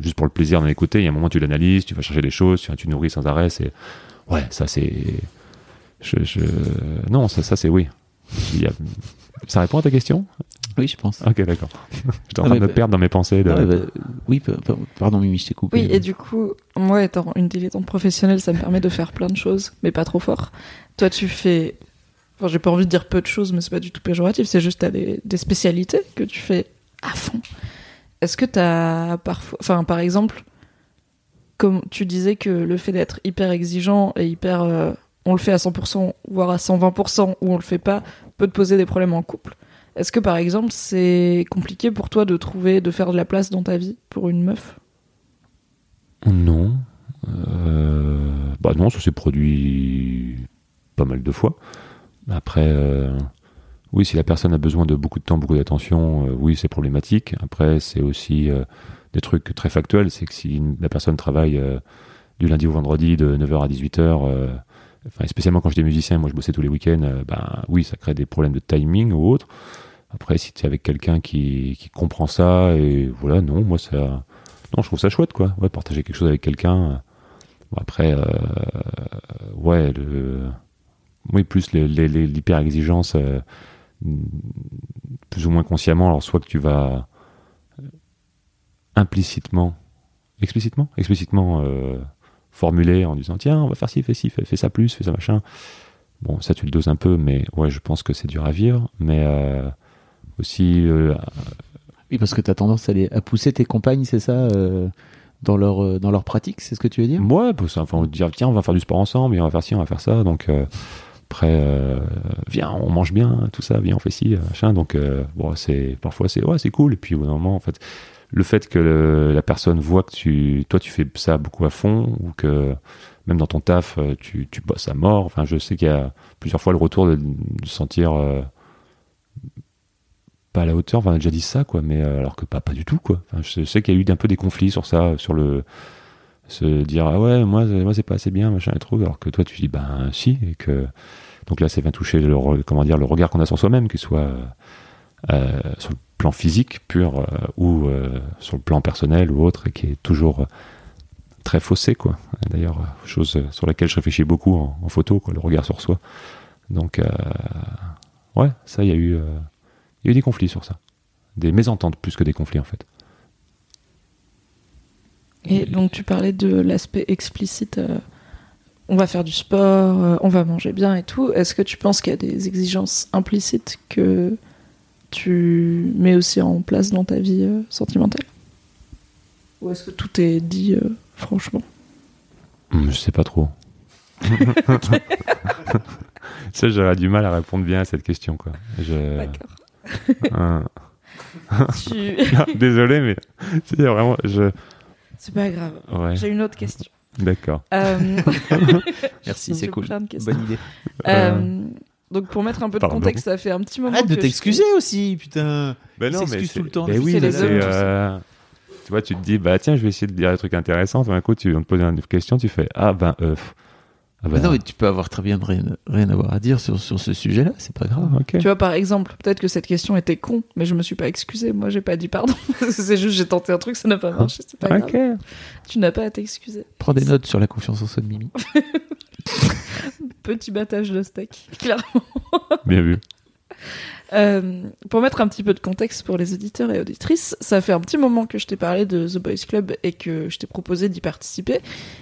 juste pour le plaisir d'en écouter. Il y a un moment, tu l'analyses, tu vas chercher des choses, tu, nourris sans arrêt. C'est ouais, ça c'est. Non, ça, ça c'est oui. Ça répond à ta question? Oui, je pense. Ok, d'accord. J'étais en train de me perdre dans mes pensées. Bah, oui, pardon, Mimi, je t'ai coupé. Oui, et du coup, moi, étant une dilettante professionnelle, ça me permet de faire plein de choses, mais pas trop fort. Toi, tu fais. Enfin, j'ai pas envie de dire peu de choses, mais c'est pas du tout péjoratif, c'est juste t'as des, des spécialités que tu fais à fond. Est-ce que t'as parfois. Enfin, par exemple, comme tu disais que le fait d'être hyper exigeant et hyper. Euh, on le fait à 100%, voire à 120%, ou on le fait pas, peut te poser des problèmes en couple? Est-ce que par exemple c'est compliqué pour toi de trouver, de faire de la place dans ta vie pour une meuf? Non. Euh, bah non, ça s'est produit pas mal de fois. Après, euh, oui, si la personne a besoin de beaucoup de temps, beaucoup d'attention, euh, oui, c'est problématique. Après, c'est aussi des trucs très factuels. C'est que si la personne travaille du lundi au vendredi de 9h à 18h, enfin, spécialement quand j'étais musicien, moi je bossais tous les week-ends, ben oui, ça crée des problèmes de timing ou autre. Après, si tu es avec quelqu'un qui, qui, comprend ça, et voilà, non, moi, ça. Non, je trouve ça chouette, quoi. Partager quelque chose avec quelqu'un. Après, euh, ouais, le. Oui, plus l'hyper-exigence, euh, plus ou moins consciemment. Alors, soit que tu vas implicitement, explicitement, explicitement euh, formuler en disant tiens, on va faire ci, fais ci, fais, fais, ça plus, fais ça machin. Bon, ça tu le doses un peu, mais ouais, je pense que c'est dur à vivre. Mais aussi. Euh, oui, parce que tu as tendance à, à, pousser tes compagnes, c'est ça euh, dans leur, euh, dans leur pratique, c'est ce que tu veux dire? Ouais, enfin, on dire tiens, on va faire du sport ensemble, et on va faire ci, on va faire ça. Donc, après, viens, on mange bien, tout ça, viens, on fait ci, machin. Donc, bon, c'est, parfois, c'est, ouais, c'est cool. Et puis, au bout d'un moment, en fait, le fait que la personne voit que tu, toi, tu fais ça beaucoup à fond, ou que même dans ton taf, tu, tu bosses à mort. Enfin, je sais qu'il y a plusieurs fois le retour de, sentir pas à la hauteur. Enfin, on a déjà dit ça, quoi, mais euh, alors que pas, du tout, quoi. Je sais qu'il y a eu un peu des conflits sur ça, sur le se dire ah ouais, moi, moi c'est pas assez bien, machin et trop, alors que toi tu dis ben si, et que donc là, ça vient toucher le comment dire le regard qu'on a sur soi-même, qu'il soit euh, sur le plan physique pur euh, ou sur le plan personnel ou autre, et qui est toujours très faussé, quoi. D'ailleurs, chose sur laquelle je réfléchis beaucoup en, photo, quoi, le regard sur soi. Donc, ouais, ça, il y a eu y a eu des conflits sur ça. Des mésententes plus que des conflits en fait. Et donc tu parlais de l'aspect explicite. Euh, on va faire du sport, euh, on va manger bien et tout. Est-ce que tu penses qu'il y a des exigences implicites que tu mets aussi en place dans ta vie euh, sentimentale Ou est-ce que tout est dit euh, franchement Hum, Je sais pas trop. Ça, j'aurais du mal à répondre bien à cette question, quoi. Je... D'accord. Hein. Tu- Désolé, mais c'est vraiment. Je... C'est pas grave. Ouais, J'ai une autre question. d'accord. Euh, Merci, c'est cool. plein de questions. Bonne idée. Euh, donc pour mettre un peu de Pardon. contexte, ça fait un petit moment Arrête de je- t'excuser aussi, putain. Ben s'excuse c'est- tout le temps. Ben C'est oui, les mais hommes, euh, Tu vois, tu te dis, bah tiens, je vais essayer de dire des trucs intéressants. Tout d'un coup, tu on te pose une question, tu fais, ah ben, euh, pff. Ah Mais ben, non, mais tu peux avoir très bien rien, rien avoir à dire sur, sur ce sujet-là, c'est pas grave. ah. Tu vois, par exemple, peut-être que cette question était con, mais je me suis pas excusée. Moi, j'ai pas dit pardon. c'est juste, j'ai tenté un truc, ça n'a pas marché. C'est pas grave. Tu n'as pas à t'excuser. Prends des notes sur la confiance en soi de Mimi. Petit battage de steak, clairement. Bien vu. Euh, pour mettre un petit peu de contexte pour les auditeurs et auditrices, ça fait un petit moment que je t'ai parlé de The Boys Club et que je t'ai proposé d'y participer.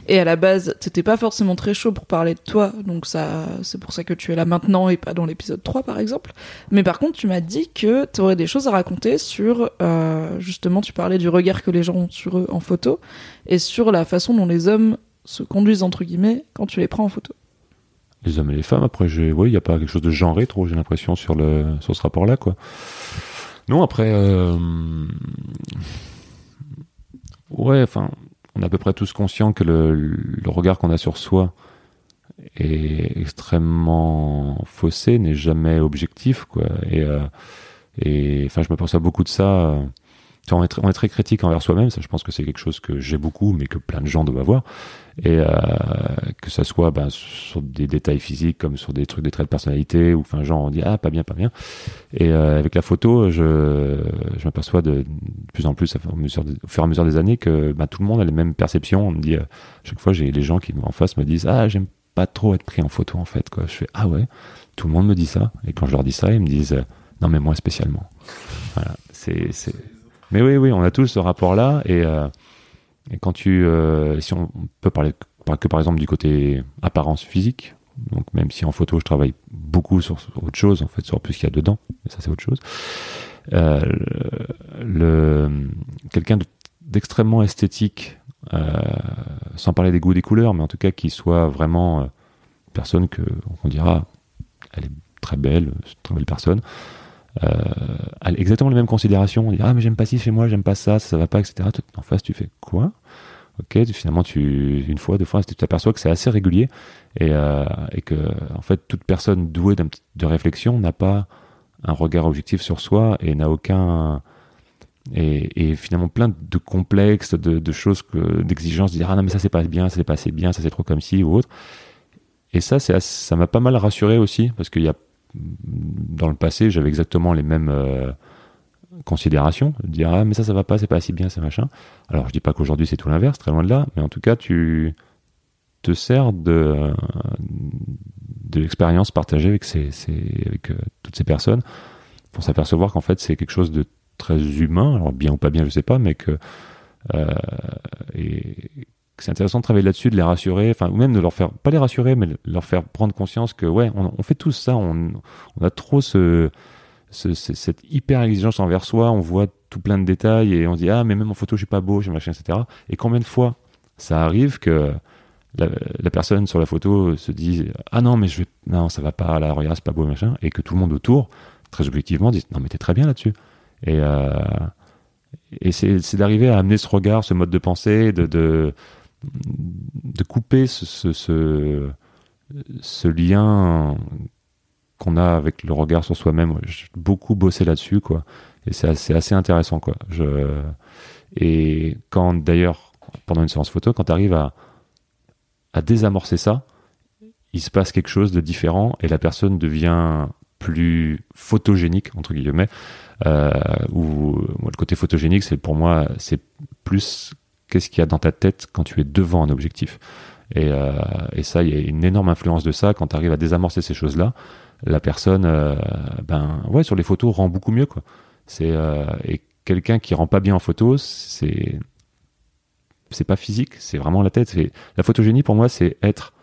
Et à la base, t'étais pas forcément très chaud pour parler de toi, donc ça, c'est pour ça que tu es là maintenant et pas dans l'épisode 3 par exemple. Mais par contre, tu m'as dit que t'aurais des choses à raconter sur, euh, justement, tu parlais du regard que les gens ont sur eux en photo et sur la façon dont les hommes se conduisent entre guillemets quand tu les prends en photo. Les hommes et les femmes, après, il n'y a pas quelque chose de genré trop, j'ai l'impression, sur, le, sur ce rapport-là, quoi. Non, après, euh, ouais, enfin, on est à peu près tous conscients que le, le regard qu'on a sur soi est extrêmement faussé, n'est jamais objectif, quoi. Et, euh, et enfin, je m'aperçois beaucoup de ça. euh, on, est très, on est très critique envers soi-même, ça je pense que c'est quelque chose que j'ai beaucoup, mais que plein de gens doivent avoir. Et euh, que ça soit ben, sur des détails physiques, comme sur des trucs, des traits de personnalité, ou enfin, genre on dit ah, pas bien, pas bien. Et euh, avec la photo, je, je m'aperçois de, plus en plus, au fur et à mesure, et des années, que ben, tout le monde a les mêmes perceptions. On me dit, euh, chaque fois, j'ai les gens qui en face me disent ah, j'aime pas trop être pris en photo en fait. Quoi. Je fais ah ouais, tout le monde me dit ça. Et quand je leur dis ça, ils me disent non, mais moi spécialement. Voilà, c'est. Mais oui, oui, on a tous ce rapport-là. Et, euh, et quand tu. euh, si on peut parler par- que par exemple du côté apparence physique, donc même si en photo je travaille beaucoup sur, autre chose, en fait, sur plus qu'il y a dedans, mais ça c'est autre chose. Euh, le, quelqu'un de- d'extrêmement esthétique, euh, sans parler des goûts des couleurs, mais en tout cas qui soit vraiment euh, personne que on dira, elle est très belle, une très belle personne. Euh, exactement les mêmes considérations. On dit ah mais j'aime pas ci chez moi, j'aime pas ça, ça, va pas, etc. En face tu fais quoi? Ok, finalement tu une fois, deux fois, tu t'aperçois que c'est assez régulier et, euh, et que en fait toute personne douée de réflexion n'a pas un regard objectif sur soi et n'a aucun et, finalement plein de complexes, de, choses, d'exigences, de dire ah non mais ça c'est pas bien, ça c'est pas assez bien, ça c'est trop comme ci ou autre. Et ça ça m'a pas mal rassuré aussi parce qu'il y a dans le passé j'avais exactement les mêmes euh, considérations, de dire ah mais ça ça va pas, c'est pas assez bien, c'est machin. Alors je dis pas qu'aujourd'hui c'est tout l'inverse, très loin de là, mais en tout cas tu te sers de de l'expérience partagée avec ces, ces- avec euh, toutes ces personnes pour s'apercevoir qu'en fait c'est quelque chose de très humain, alors bien ou pas bien je sais pas, mais que euh, c'est intéressant de travailler là-dessus, de les rassurer, enfin ou même de leur faire pas les rassurer, mais leur faire prendre conscience que ouais on, fait tous ça, on, a trop ce, ce- ce- cette hyper exigence envers soi, on voit tout plein de détails et on dit ah mais même en photo je suis pas beau, je suis machin etc. Et combien de fois ça arrive que la, personne sur la photo se dit ah non mais je vais non ça va pas là regarde c'est pas beau machin et que tout le monde autour très objectivement dit non mais t'es très bien là-dessus et euh, et c'est d'arriver à amener ce regard ce mode de pensée de, de couper ce, lien qu'on a avec le regard sur soi-même. J'ai beaucoup bossé là-dessus quoi. Et c'est assez, intéressant quoi. Et quand d'ailleurs pendant une séance photo quand tu arrives à désamorcer ça, il se passe quelque chose de différent et la personne devient plus photogénique entre guillemets. Euh, ou le côté photogénique, c'est pour moi, c'est plus qu'est-ce qu'il y a dans ta tête quand tu es devant un objectif. Et, euh, et ça, il y a une énorme influence de ça quand tu arrives à désamorcer ces choses-là. La personne, euh, ben ouais, sur les photos rend beaucoup mieux. C'est euh, et quelqu'un qui rend pas bien en photo, c'est c'est pas physique, c'est vraiment la tête. La photogénie pour moi, c'est être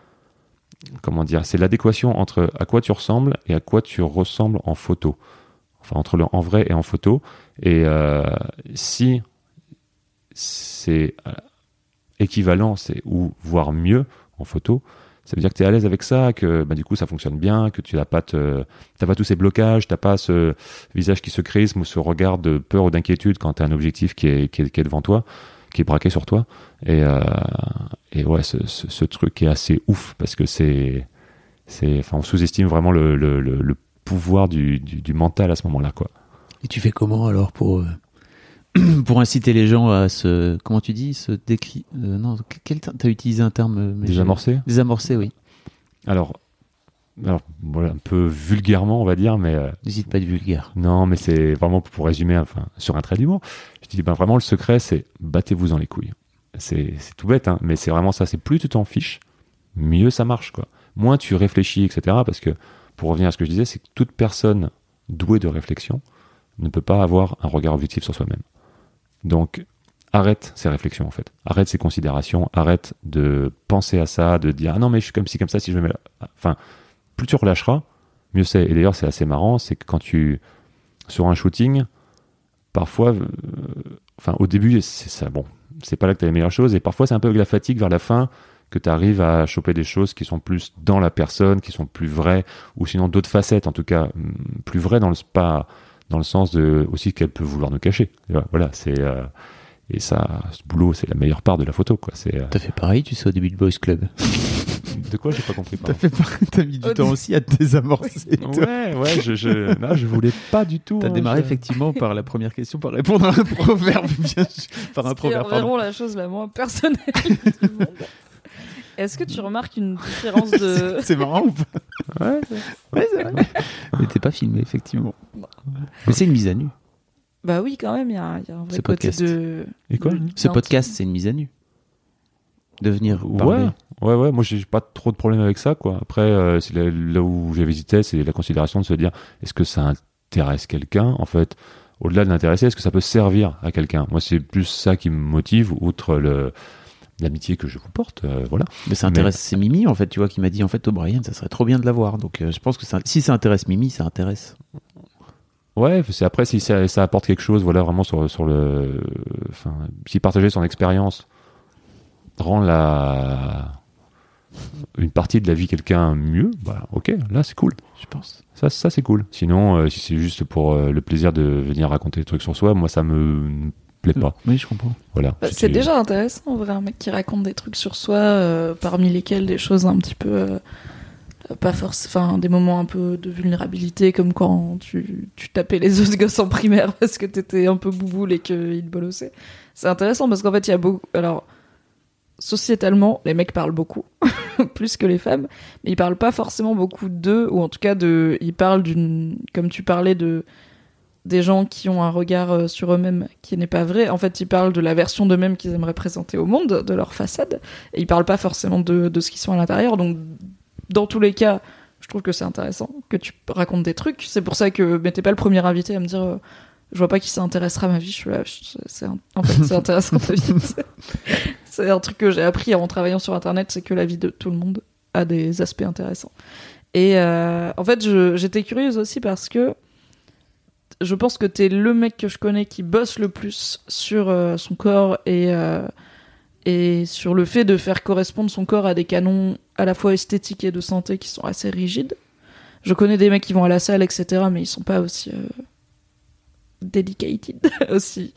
comment dire, c'est l'adéquation entre à quoi tu ressembles et à quoi tu ressembles en photo. Enfin, entre le en vrai et en photo. Et si c'est euh, équivalent, c'est ou voire mieux en photo, ça veut dire que tu es à l'aise avec ça, que bah, du coup ça fonctionne bien, que tu n'as pas, pas tous ces blocages, tu n'as pas ce visage qui se crisme ou ce regard de peur ou d'inquiétude quand tu as un objectif qui est, qui, est, devant toi, qui est braqué sur toi. Et, euh, et ouais, ce, truc est assez ouf parce que c'est. Enfin, on sous-estime vraiment le, le, le, pouvoir du, du, du, mental à ce moment-là. quoi. Et tu fais comment alors pour. Pour inciter les gens à se comment tu dis se décrit euh, non quel t'as utilisé un terme euh, désamorcer. Désamorcer oui. Alors alors voilà un peu vulgairement on va dire mais euh, n'hésite pas de vulgaire. non mais c'est vraiment pour résumer enfin sur un trait d'humour je dis ben vraiment le secret c'est battez-vous dans les couilles. C'est tout bête hein, mais c'est vraiment ça c'est plus tu t'en fiches mieux ça marche quoi. Moins tu réfléchis etc parce que pour revenir à ce que je disais c'est que toute personne douée de réflexion ne peut pas avoir un regard objectif sur soi-même donc, arrête ces réflexions en fait. Arrête ces considérations, arrête de penser à ça, de dire ah non mais je suis comme ci comme ça si je me mets. Enfin, plus tu relâcheras, mieux c'est. Et d'ailleurs c'est assez marrant, c'est que quand tu sur un shooting, parfois, euh, enfin au début c'est ça bon, c'est pas là que tu as les meilleures choses et parfois c'est un peu avec la fatigue vers la fin que tu arrives à choper des choses qui sont plus dans la personne, qui sont plus vraies ou sinon d'autres facettes en tout cas mm, plus vraies dans le pas dans le sens de aussi qu'elle peut vouloir nous cacher. Voilà, c'est euh, et ça, ce boulot, c'est la meilleure part de la photo, quoi. C'est. Euh, T'as fait pareil, tu sais, au début de Boys Club. de quoi j'ai pas compris. T'as fait T'as mis du temps aussi à te désamorcer. ouais, ouais, je, je, non, je voulais pas du tout. T'as hein, démarré effectivement par la première question, par répondre à un proverbe, bien par un proverbe. C'est vraiment la chose la moins personnelle du monde. Est-ce que tu remarques une différence de. c'est marrant ou pas Ouais, c'est vrai. Mais t'es pas filmé, effectivement. Mais c'est une mise à nu. Bah oui, quand même, il y, a un vrai côté de. Et quoi Ce podcast, c'est une mise à nu. De venir parler. Ouais, ouais, ouais. Moi, j'ai pas trop de problème avec ça, quoi. Après, euh, c'est là, où j'ai visité, c'est la considération de se dire est-ce que ça intéresse quelqu'un? En fait, au-delà de l'intéresser, est-ce que ça peut servir à quelqu'un? Moi, c'est plus ça qui me motive, outre le l'amitié que je vous porte, euh, voilà. Mais ça intéresse, c'est Mimi en fait, tu vois, qui m'a dit en fait, O'Brien, ça serait trop bien de l'avoir. Donc euh, je pense que si ça intéresse Mimi, ça intéresse. Ouais, c'est après si ça, apporte quelque chose, voilà, vraiment sur, sur le, enfin, si partager son expérience rend la une partie de la vie quelqu'un mieux, bah ok, là c'est cool, je pense. Ça, ça c'est cool. Sinon, euh, si c'est juste pour le plaisir de venir raconter des trucs sur soi, moi ça me plaît pas. Oui, je comprends. Voilà. Bah, c'est déjà intéressant, en vrai, un mec qui raconte des trucs sur soi, euh, parmi lesquels des choses un petit peu. Euh, pas forcément. Enfin, des moments un peu de vulnérabilité, comme quand tu, tu tapais les autres gosses en primaire parce que t'étais un peu bouboule et qu'ils te bolossaient. C'est intéressant parce qu'en fait, il y a beaucoup. Alors, sociétalement, les mecs parlent beaucoup, plus que les femmes, mais ils parlent pas forcément beaucoup d'eux, ou en tout cas de. Ils parlent d'une. Comme tu parlais de des gens qui ont un regard euh, sur eux-mêmes qui n'est pas vrai. En fait, ils parlent de la version d'eux-mêmes qu'ils aimeraient présenter au monde, de leur façade, et ils parlent pas forcément de, de ce qu'ils sont à l'intérieur. Donc, dans tous les cas, je trouve que c'est intéressant que tu racontes des trucs. C'est pour ça que mais t'es pas le premier invité à me dire, euh, je vois pas qui s'intéressera à ma vie. Je suis là, c'est en fait c'est intéressant ta vie. c'est un truc que j'ai appris en travaillant sur Internet, c'est que la vie de tout le monde a des aspects intéressants. Et euh, en fait, j'étais curieuse aussi parce que je pense que t'es le mec que je connais qui bosse le plus sur euh, son corps et, euh, et sur le fait de faire correspondre son corps à des canons à la fois esthétiques et de santé qui sont assez rigides. Je connais des mecs qui vont à la salle, etc., mais ils sont pas aussi euh, dedicated, aussi.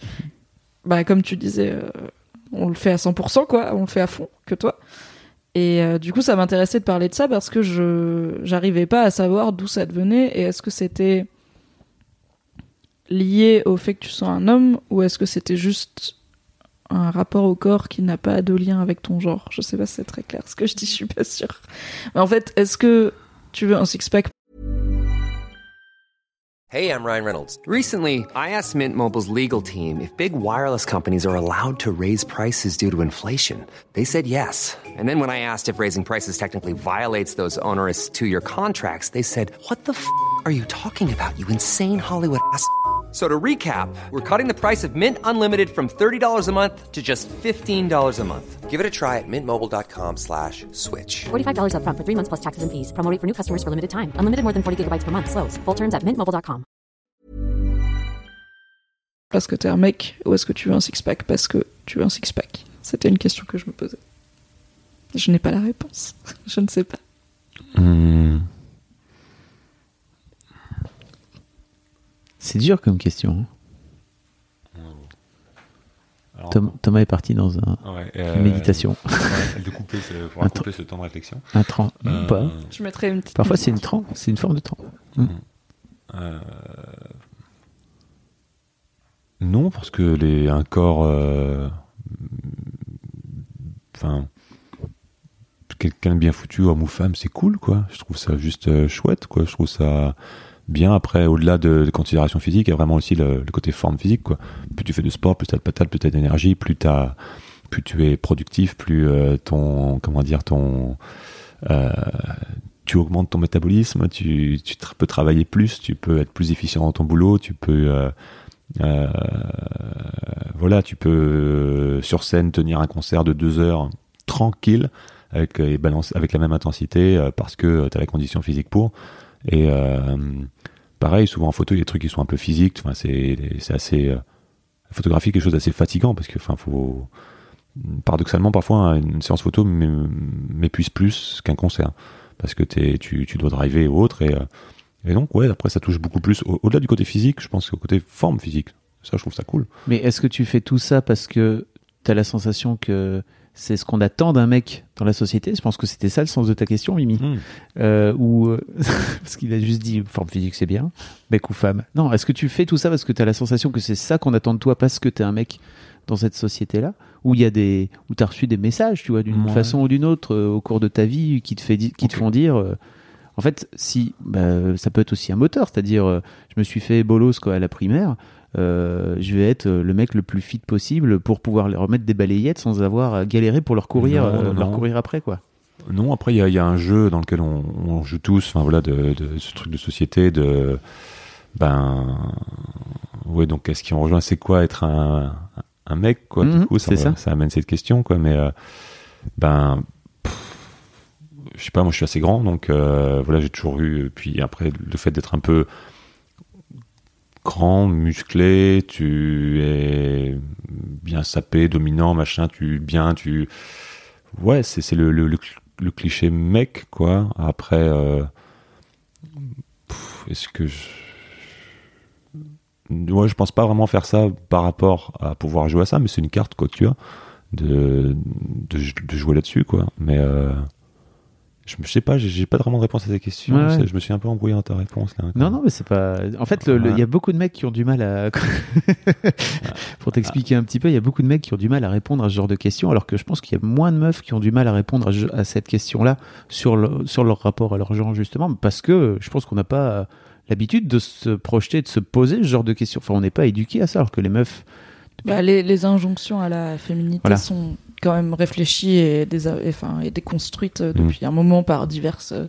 Bah, comme tu disais, on le fait à 100%, quoi, on le fait à fond, que toi. Et du coup, ça m'intéressait de parler de ça parce que je j'arrivais pas à savoir d'où ça devenait et est-ce que c'était lié au fait que tu sois un homme ou est-ce que c'était juste un rapport au corps qui n'a pas de lien avec ton genre? Je sais pas si c'est très clair ce que je dis, je suis pas sûre. Mais en fait, est-ce que tu veux un six-pack? Hey, I'm Ryan Reynolds. Recently, I asked Mint Mobile's legal team if big wireless companies are allowed to raise prices due to inflation. They said yes. And then when I asked if raising prices technically violates those onerous two-year contracts, they said, "What the f*** are you talking about? You insane Hollywood ass." So to recap, we're cutting the price of Mint Unlimited from $30 a month to just $15 a month. Give it a try at mintmobile.com slash switch. $45 upfront for three months plus taxes and fees. Promo rate for new customers for limited time. Unlimited more than 40 gigabytes per month. Slows. Full terms at mintmobile.com. Parce que t'es un mec ou est-ce que tu veux un six-pack parce que tu veux un six-pack C'était une question que je me posais. Je n'ai pas la réponse. je ne sais pas. Hmm. C'est dur comme question. hein. Alors, Tom- Thomas est parti dans un, ouais, une euh, méditation. ouais, de couper ce, couper ce temps de réflexion. Un tran- Euh, ou pas. Je mettrais une petite. Parfois, c'est une tran- c'est une forme de tran. Euh, Non, parce que les, un corps. euh, Enfin. Quelqu'un de bien foutu, homme ou femme, c'est cool, quoi. Je trouve ça juste euh, chouette, quoi. Je trouve ça bien. Après, au-delà de, de considérations physiques, il y a vraiment aussi le, côté forme physique, quoi. Plus tu fais de sport, plus tu as de patate, plus tu as d'énergie, plus, t'as- plus tu es productif, plus euh, ton. Comment dire, ton. euh, tu augmentes ton métabolisme, tu, peux travailler plus, tu peux être plus efficient dans ton boulot, tu peux euh, euh, voilà, tu peux euh, sur scène tenir un concert de deux heures tranquille avec et balancer avec la même intensité parce que tu as la condition physique pour. Et euh, pareil, souvent en photo, il y a des trucs qui sont un peu physiques. Enfin, c'est assez euh, la photographie, quelque chose d'assez fatigant parce que enfin faut paradoxalement parfois une séance photo m'é- m'épuise plus qu'un concert parce que t'es- tu, tu dois driver ou autre. Et, euh, et donc ouais après ça touche beaucoup plus au- au-delà du côté physique je pense qu'au côté forme physique. Ça je trouve ça cool. Mais est-ce que tu fais tout ça parce que tu as la sensation que c'est ce qu'on attend d'un mec dans la société. Je pense que c'était ça le sens de ta question, Mimi. Euh, ou euh, parce qu'il a juste dit forme physique c'est bien, mec ou femme. Non, est-ce que tu fais tout ça parce que tu as la sensation que c'est ça qu'on attend de toi parce que tu es un mec dans cette société-là? Où il y a des où tu as reçu des messages, tu vois, d'une Ouais. façon ou d'une autre euh, au cours de ta vie qui te fait qui te font dire euh, en fait, si bah, ça peut être aussi un moteur, c'est-à-dire je me suis fait bolos quoi à la primaire, euh, je vais être euh, le mec le plus fit possible pour pouvoir leur remettre des balayettes sans avoir à galérer pour leur courir, Non, euh, non, leur non. courir après quoi. non après il y a, il y a un jeu dans lequel on, on joue tous enfin voilà de, de ce truc de société de ben ouais donc est-ce qu'on rejoint? C'est quoi être un un mec quoi Mhm, du coup? Ça, c'est ça. ça amène cette question quoi mais euh, ben je sais pas moi je suis assez grand donc euh, voilà j'ai toujours eu puis après le fait d'être un peu grand musclé tu es bien sapé dominant machin tu bien tu ouais c'est le, le, le, cl- le cliché mec quoi. Après euh, est-ce que je ouais je pense pas vraiment faire ça par rapport à pouvoir jouer à ça mais c'est une carte quoi tu as de jouer là-dessus quoi. Mais euh, je, je sais pas j'ai- pas vraiment de réponse à ta question Ouais, ouais. C'est- je me suis un peu embrouillé dans ta réponse là Non, non, mais c'est pas. En fait, il Ouais. y a beaucoup de mecs qui ont du mal à. Pour t'expliquer un petit peu, il y a beaucoup de mecs qui ont du mal à répondre à ce genre de questions, alors que je pense qu'il y a moins de meufs qui ont du mal à répondre à, ce- à cette question-là sur, le- sur leur rapport à leur genre, justement, parce que je pense qu'on n'a pas l'habitude de se projeter, de se poser ce genre de questions. Enfin, on n'est pas éduqué à ça, alors que les meufs. Bah, les, les injonctions à la féminité Voilà. sont quand même réfléchies et, des, et, enfin, et déconstruites euh, depuis un moment par diverses euh,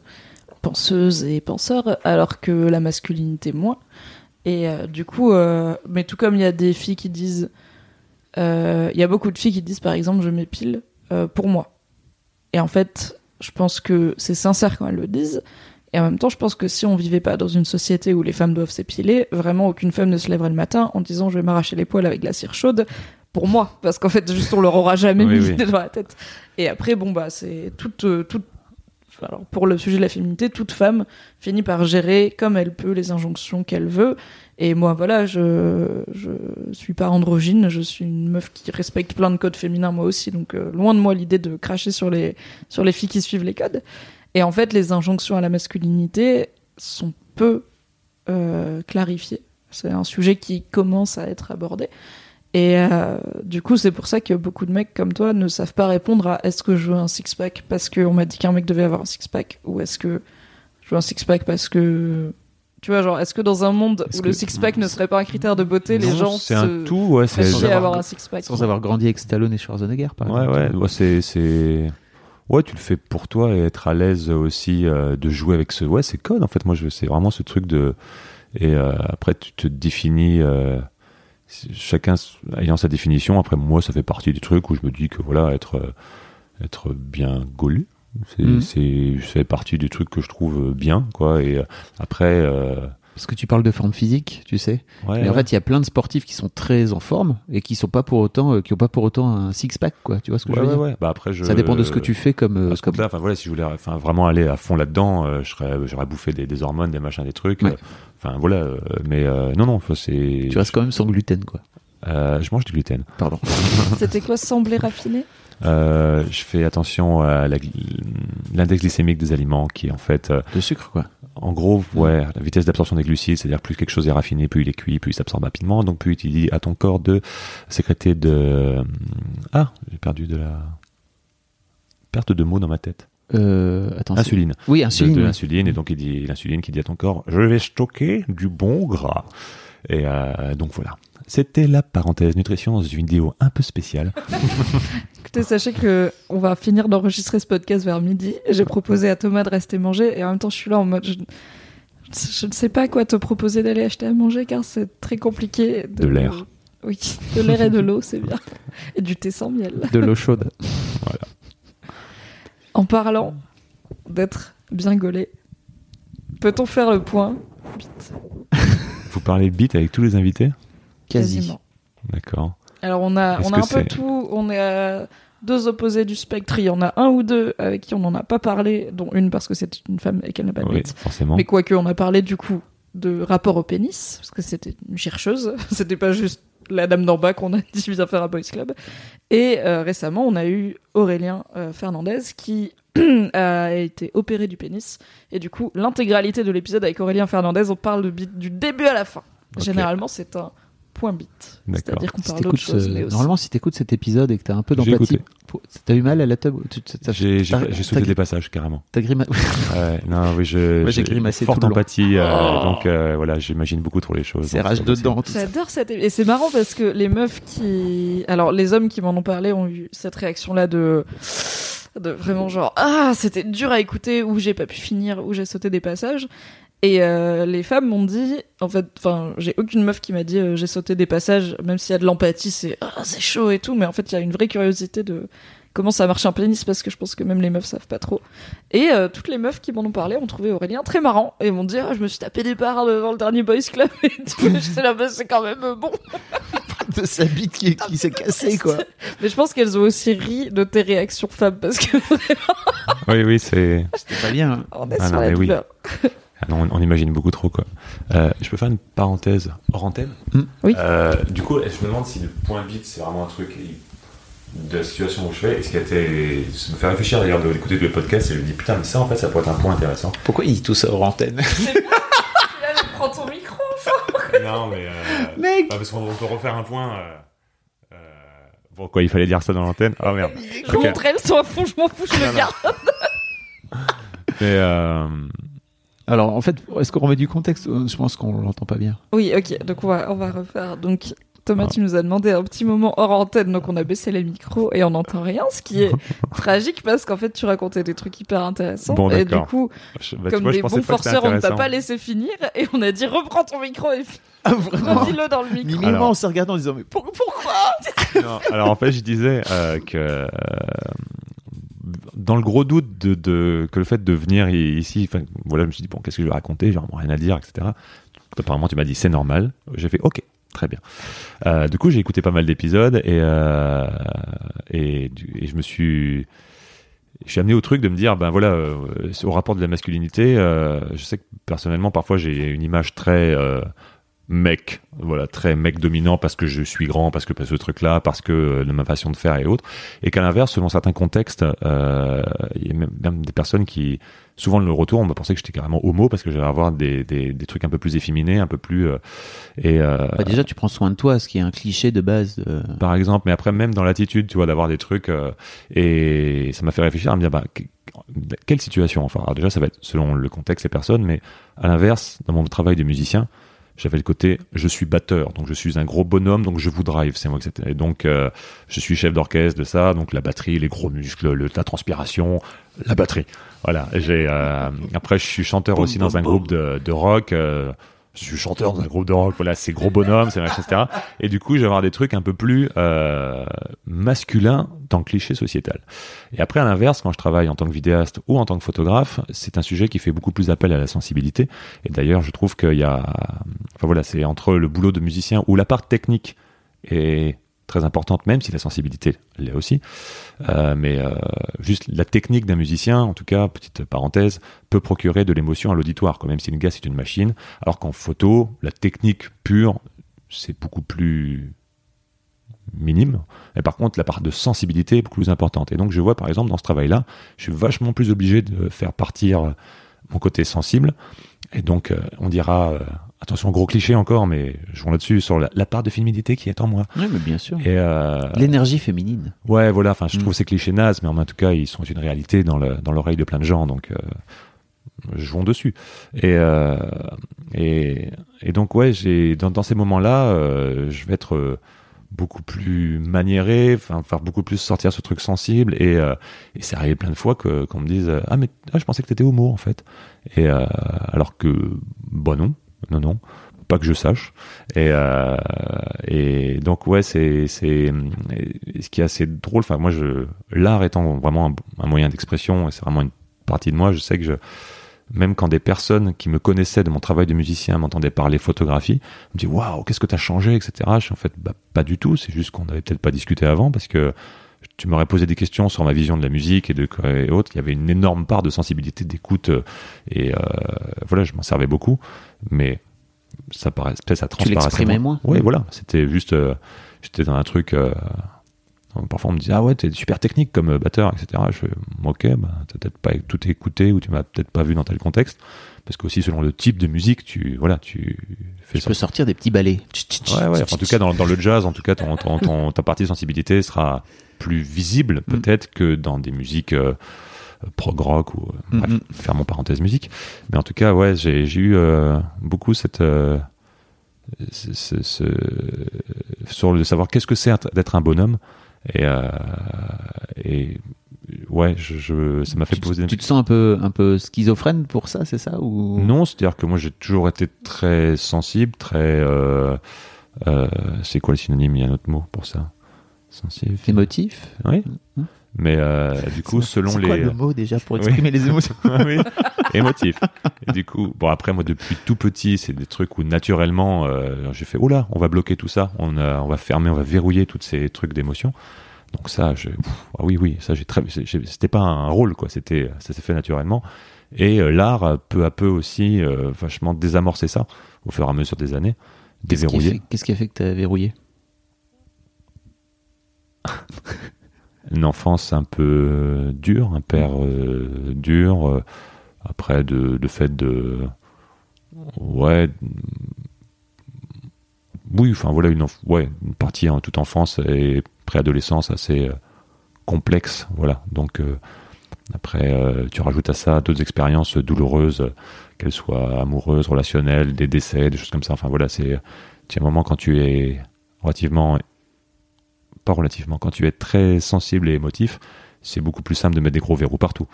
penseuses et penseurs, alors que la masculinité moins. Et euh, du coup, euh, mais tout comme il y a des filles qui disent, euh, il y a beaucoup de filles qui disent par exemple, je m'épile pour moi. Et en fait, je pense que c'est sincère quand elles le disent. Et en même temps, je pense que si on vivait pas dans une société où les femmes doivent s'épiler, vraiment aucune femme ne se lèverait le matin en disant je vais m'arracher les poils avec la cire chaude pour moi, parce qu'en fait, juste on leur aura jamais Oui, mis oui. l'idée dans la tête. Et après, bon bah c'est toute euh, toute alors pour le sujet de la féminité, toute femme finit par gérer comme elle peut les injonctions qu'elle veut. Et moi, voilà, je je suis pas androgyne, je suis une meuf qui respecte plein de codes féminins moi aussi. Donc euh, loin de moi l'idée de cracher sur les sur les filles qui suivent les codes. Et en fait, les injonctions à la masculinité sont peu euh, clarifiées. C'est un sujet qui commence à être abordé. Et euh, du coup, c'est pour ça que beaucoup de mecs comme toi ne savent pas répondre à est-ce que je veux un six-pack parce qu'on m'a dit qu'un mec devait avoir un six-pack ou est-ce que je veux un six-pack parce que. Tu vois, genre, est-ce que dans un monde où que- le six-pack ne serait pas un critère de beauté, les gens c'est se un tout ouais c'est avoir- avoir un six-pack Sans avoir grandi avec Stallone et Schwarzenegger, par Ouais, ouais, exemple. ouais, c'est, c'est, ouais, tu le fais pour toi et être à l'aise aussi euh, de jouer avec ce, ouais, c'est code en fait. Moi, je, c'est vraiment ce truc de, Et euh, après, tu te définis, euh, chacun ayant sa définition. Après, moi, ça fait partie du truc où je me dis que voilà, être, euh, être bien gaulu, c'est, Mhm. c'est, ça fait partie du truc que je trouve bien, quoi. Et euh, après, euh, Parce que tu parles de forme physique, tu sais. ouais, Mais en fait, il y a plein de sportifs qui sont très en forme et qui sont pas pour autant, euh, qui ont pas pour autant un six pack, quoi. Tu vois ce que Ouais, je veux ouais, dire? ouais. Bah après, je, Ça dépend de ce que tu fais comme. euh, comme... là enfin voilà, si je voulais, enfin vraiment aller à fond là-dedans, euh, je serais, j'aurais bouffé des, des hormones, des machins, des trucs. Ouais. euh, Enfin voilà, euh, mais euh, non, non, faut- c'est. Tu restes quand même sans gluten, quoi. Euh, je mange du gluten. Pardon. C'était quoi semblait raffiné? Euh, je fais attention à l'index glycémique des aliments, qui est en fait, euh, Le sucre, quoi. en gros, ouais, la vitesse d'absorption des glucides, c'est-à-dire plus quelque chose est raffiné, plus il est cuit, plus il s'absorbe rapidement, donc plus il dit à ton corps de sécréter de. Ah, j'ai perdu de la perte de mots dans ma tête. Euh, attends. Insuline. Oui, insuline. de l'insuline et donc il dit l'insuline qui dit à ton corps je vais stocker du bon gras et euh, donc voilà c'était la parenthèse nutrition dans une vidéo un peu spéciale Écoutez, sachez que on va finir d'enregistrer ce podcast vers midi. J'ai proposé à Thomas de rester manger et en même temps, je suis là en mode. Je, je ne sais pas quoi te proposer d'aller acheter à manger car c'est très compliqué. De l'air. Oui, de l'air et de l'eau, c'est bien. Et du thé sans miel. De l'eau chaude. En parlant d'être bien gaulé, peut-on faire le point vous parlez bite avec tous les invités? Quasi. Quasiment. d'accord Alors on a, on a un peu tout, on est à deux opposés du spectre. Il y en a un ou deux avec qui on n'en a pas parlé, dont une parce que c'est une femme et qu'elle n'a pas de oui forcément Mais quoique on a parlé du coup de rapport au pénis, parce que c'était une chercheuse, c'était pas juste la dame d'en bas qu'on a dit viens faire un boys club. Et euh, récemment on a eu Aurélien euh, Fernandez qui a été opéré du pénis. Et du coup l'intégralité de l'épisode avec Aurélien Fernandez, on parle de du début à la fin. Généralement c'est un point. D'accord. C'est-à-dire qu'on Si parle d'autre chose. ce- mais aussi- Normalement, si t'écoutes cet épisode et que t'as un peu d'empathie, t'as eu mal à la table tu- j'ai sauté des passages carrément T'as grimacé. Ouais, non oui je Moi, j'ai grimacé forte tout le long. empathie euh, Oh. donc euh, voilà j'imagine beaucoup trop les choses C'est rage dedans. J'adore cette et c'est marrant parce que les meufs qui alors les hommes qui m'en ont parlé ont eu cette réaction là de de vraiment genre ah c'était dur à écouter ou j'ai pas pu finir ou j'ai sauté des passages et euh, les femmes m'ont dit en fait enfin j'ai aucune meuf qui m'a dit euh, j'ai sauté des passages même s'il y a de l'empathie c'est ah c'est chaud et tout mais en fait il y a une vraie curiosité de comment ça marche un pénis parce que je pense que même les meufs savent pas trop et euh, toutes les meufs qui m'en ont parlé ont trouvé Aurélien très marrant et m'ont dit ah, je me suis tapé des barres devant le dernier boys club et tout j'étais là bah, c'est quand même bon de sa bite qui, qui s'est cassée, quoi. mais je pense qu'elles ont aussi ri de tes réactions femmes parce que oui oui c'est C'était pas bien. hein. on est Ah sur non, la mais oui. Ah non, on, on imagine beaucoup trop quoi. Euh, je peux faire une parenthèse hors antenne Mm. Oui. Euh, du coup, je me demande si le point bit c'est vraiment un truc de la situation où je fais. Et ce qui a été, ça me fait réfléchir d'ailleurs de l'écouter tous les podcasts et je me dis putain, mais ça en fait ça pourrait être un point intéressant. Pourquoi il dit tout ça hors antenne Là, prends ton micro non, mais. euh, Mec Parce qu'on peut refaire un point. euh, euh, Bon, quoi, il fallait dire ça dans l'antenne Oh merde. je Ok. montre elles sont à fond je m'en fous je le non. garde Mais. Euh, Alors, en fait, est-ce qu'on remet du contexte Je pense qu'on l'entend pas bien. oui ok donc on va on va refaire donc Thomas, tu nous as demandé un petit moment hors antenne, donc on a baissé les micros et on n'entend rien, ce qui est tragique parce qu'en fait tu racontais des trucs hyper intéressants Bon, et du d'accord. coup, je- bah, comme vois, des bons forceurs, on ne t'a pas laissé finir et on a dit reprends ton micro et Ah, redis-le dans le micro. Limite, Alors. on s'est regardé en disant Mais pour- pourquoi Non, alors en fait, je disais euh, que euh, dans le gros doute de, que le fait de venir ici, voilà, je me suis dit bon, qu'est-ce que je vais raconter, j'ai vraiment rien à dire, etc. Apparemment, tu m'as dit c'est normal. J'ai fait ok, très bien. Euh, du coup, j'ai écouté pas mal d'épisodes et euh, et, je me suis je suis amené au truc de me dire ben voilà euh, au rapport de la masculinité je sais que personnellement parfois j'ai une image très mec voilà très mec dominant parce que je suis grand parce que ce truc là parce que euh, de ma façon de faire et autres et qu'à l'inverse selon certains contextes euh, il y a même, même des personnes qui souvent le retour on m'a pensé que j'étais carrément homo parce que j'allais avoir des, des, des trucs un peu plus efféminés un peu plus euh, et euh, Bah, Déjà, tu prends soin de toi, ce qui est un cliché de base. de- par exemple, mais après même dans l'attitude, tu vois, d'avoir des trucs et ça m'a fait réfléchir à me dire bah que- quelle situation enfin alors déjà ça va être selon le contexte et personnes mais à l'inverse dans mon travail de musicien j'avais le côté je suis batteur donc je suis un gros bonhomme donc je vous drive c'est moi que c'était. Donc euh, je suis chef d'orchestre de ça donc la batterie les gros muscles le, la transpiration la batterie. Voilà j'ai euh, après je suis chanteur aussi dans un groupe de, de rock euh, je suis chanteur dans un groupe de rock, voilà, c'est gros bonhomme, c'est machin, etc. Et du coup, je vais avoir des trucs un peu plus euh, masculins dans le cliché sociétal. Et après, à l'inverse, quand je travaille en tant que vidéaste ou en tant que photographe, c'est un sujet qui fait beaucoup plus appel à la sensibilité. Et d'ailleurs, je trouve qu'il y a, enfin voilà, c'est entre le boulot de musicien ou la part technique et très importante, même si la sensibilité l'est aussi. Euh, mais euh, juste la technique d'un musicien, en tout cas, petite parenthèse, peut procurer de l'émotion à l'auditoire, quand même si le gars c'est une machine. Alors qu'en photo, la technique pure, c'est beaucoup plus minime. Et par contre, la part de sensibilité est beaucoup plus importante. Et donc, je vois par exemple dans ce travail-là, je suis vachement plus obligé de faire partir mon côté sensible. Et donc, euh, on dira attention, gros cliché encore, mais jouons là-dessus, sur la, part de féminité qui est en moi. Oui, mais bien sûr. Et euh, L'énergie féminine. Ouais, voilà, enfin, je mm. trouve ces clichés nazes, mais en tout cas, ils sont une réalité dans l'oreille de plein de gens, donc euh, jouons dessus. Et, euh, et, et, donc, ouais, j'ai dans, dans, ces moments-là, euh, je vais être beaucoup plus maniéré, enfin faire beaucoup plus sortir ce truc sensible et, euh, et c'est arrivé plein de fois que qu'on me dise ah mais ah, je pensais que t'étais homo en fait et euh, alors que bon non non, non, pas que je sache. Et, euh, donc ouais, c'est ce qui est assez drôle. Enfin moi, l'art étant vraiment un, moyen d'expression, et c'est vraiment une partie de moi. Je sais que je même quand des personnes qui me connaissaient de mon travail de musicien m'entendaient parler photographie, me disent waouh, qu'est-ce que tu as changé, etc. Je suis en fait bah, pas du tout. C'est juste qu'on n'avait peut-être pas discuté avant parce que tu m'aurais posé des questions sur ma vision de la musique et de autres. Il y avait une énorme part de sensibilité, d'écoute et euh, voilà, je m'en servais beaucoup mais ça paraît, ça transparaissait moins. moins. Oui, voilà. C'était juste, euh, j'étais dans un truc. Euh, parfois, on me disait ah ouais, t'es super technique comme euh, batteur, etc. Je fais ok, bah, t'as peut-être pas tout écouté ou tu m'as peut-être pas vu dans tel contexte, parce qu'aussi selon le type de musique, tu voilà, tu fais. Tu peux sortir des petits ballets. Ouais, ouais. en tout cas, dans, dans, le jazz, en tout cas, ton, ton, ta partie de sensibilité sera plus visible mm. peut-être que dans des musiques prog rock ou euh, bref, mm-hmm. faire mon parenthèse musique. Mais en tout cas, ouais, j'ai eu euh, beaucoup cette euh, ce, ce, sur le savoir qu'est-ce que c'est d'être un bonhomme et, et ouais, je, je ça m'a fait poser. Tu te sens un peu un peu schizophrène pour ça, c'est ça ou? Non, c'est-à-dire que moi j'ai toujours été très sensible, très. c'est quoi le synonyme? Il y a un autre mot pour ça. Sensible. Émotif? Oui. Mmh. Mais euh, du coup, selon les. C'est le mot déjà pour exprimer les émotions oui. Émotif. Et du coup, bon après moi depuis tout petit, c'est des trucs où naturellement euh, j'ai fait oh là, on va bloquer tout ça, on, on va fermer, on va verrouiller tous ces trucs d'émotions. Donc ça, je, ah oui oui, ça j'ai très, c'était pas un rôle quoi, c'était ça s'est fait naturellement. Et euh, l'art peu à peu aussi euh, vachement désamorcé ça au fur et à mesure des années, déverrouillé. Qu'est-ce qui a fait que tu as verrouillé? une enfance un peu dure, un père euh, dur, euh, après de, fait de ouais oui enfin voilà une ouais une partie en toute enfance et préadolescence assez euh, complexe voilà. Donc après tu rajoutes à ça d'autres expériences douloureuses qu'elles soient amoureuses relationnelles des décès des choses comme ça. Enfin voilà c'est un moment quand tu es relativement pas relativement. Quand tu es très sensible et émotif, c'est beaucoup plus simple de mettre des gros verrous partout.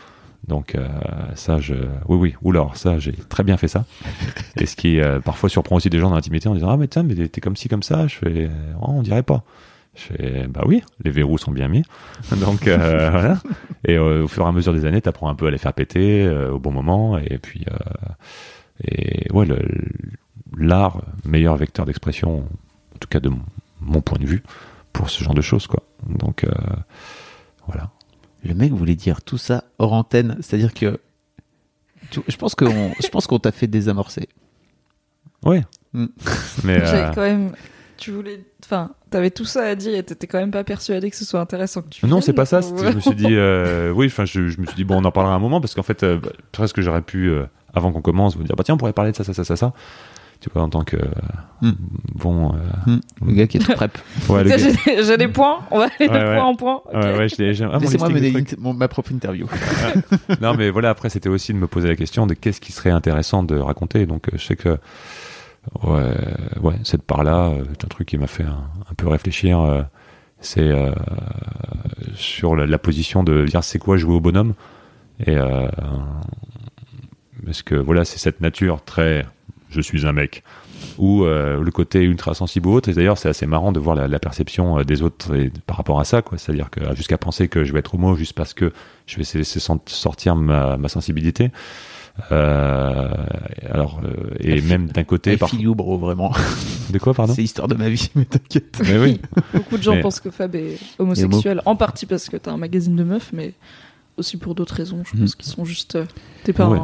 Donc euh, ça, je... oui, oui, ou alors ça, j'ai très bien fait ça. Et ce qui euh, parfois surprend aussi des gens dans l'intimité en disant ah mais tiens mais t'es comme ci comme ça. Je fais oh, on dirait pas. Je fais bah oui, les verrous sont bien mis. Donc euh, voilà. Et au fur et à mesure des années, t'apprends un peu à les faire péter au bon moment. Et puis et ouais, l'art meilleur vecteur d'expression, en tout cas de mon point de vue pour ce genre de choses, quoi. Donc, euh, voilà. Le mec voulait dire tout ça hors antenne, c'est-à-dire que je pense qu'on, je pense qu'on t'a fait désamorcer. Ouais. Mm. Mais euh... quand même, tu voulais, enfin, t'avais tout ça à dire et t'étais quand même pas persuadé que ce soit intéressant que tu. Non, c'est pas ça. Je me suis dit, euh, oui, enfin, je, me suis dit bon, on en parlera un moment parce qu'en fait, euh, presque j'aurais pu euh, avant qu'on commence vous dire bah tiens, on pourrait parler de ça, ça, ça, ça, ça tu vois, en tant que hmm. bon. Euh, hmm. Le gars qui est prep. Ouais, J'ai des points, on va aller de point en point. Ouais, ouais, Laissez-moi mener ma propre interview. non, mais voilà, après, c'était aussi de me poser la question de qu'est-ce qui serait intéressant de raconter. Donc, euh, je sais que ouais, ouais cette part-là, c'est euh, un truc qui m'a fait un, peu réfléchir. c'est sur la, position de dire c'est quoi jouer au bonhomme? Et parce que voilà, c'est cette nature très je suis un mec ou euh, le côté ultra sensible ou autre. Et d'ailleurs, c'est assez marrant de voir la, la perception euh, des autres et, par rapport à ça, quoi. C'est-à-dire que jusqu'à penser que je vais être homo juste parce que je vais laisser sortir ma, ma sensibilité. Euh, alors, euh, et même d'un côté, par... Filou, bro, vraiment. de quoi, pardon? C'est l'histoire de ma vie, mais t'inquiète. Mais oui, Beaucoup de gens Mais- pensent que Fab est homosexuel, en partie parce que t'as un magazine de meufs, mais aussi pour d'autres raisons. Je pense Mhm. qu'ils sont juste. euh, T'es Ouais.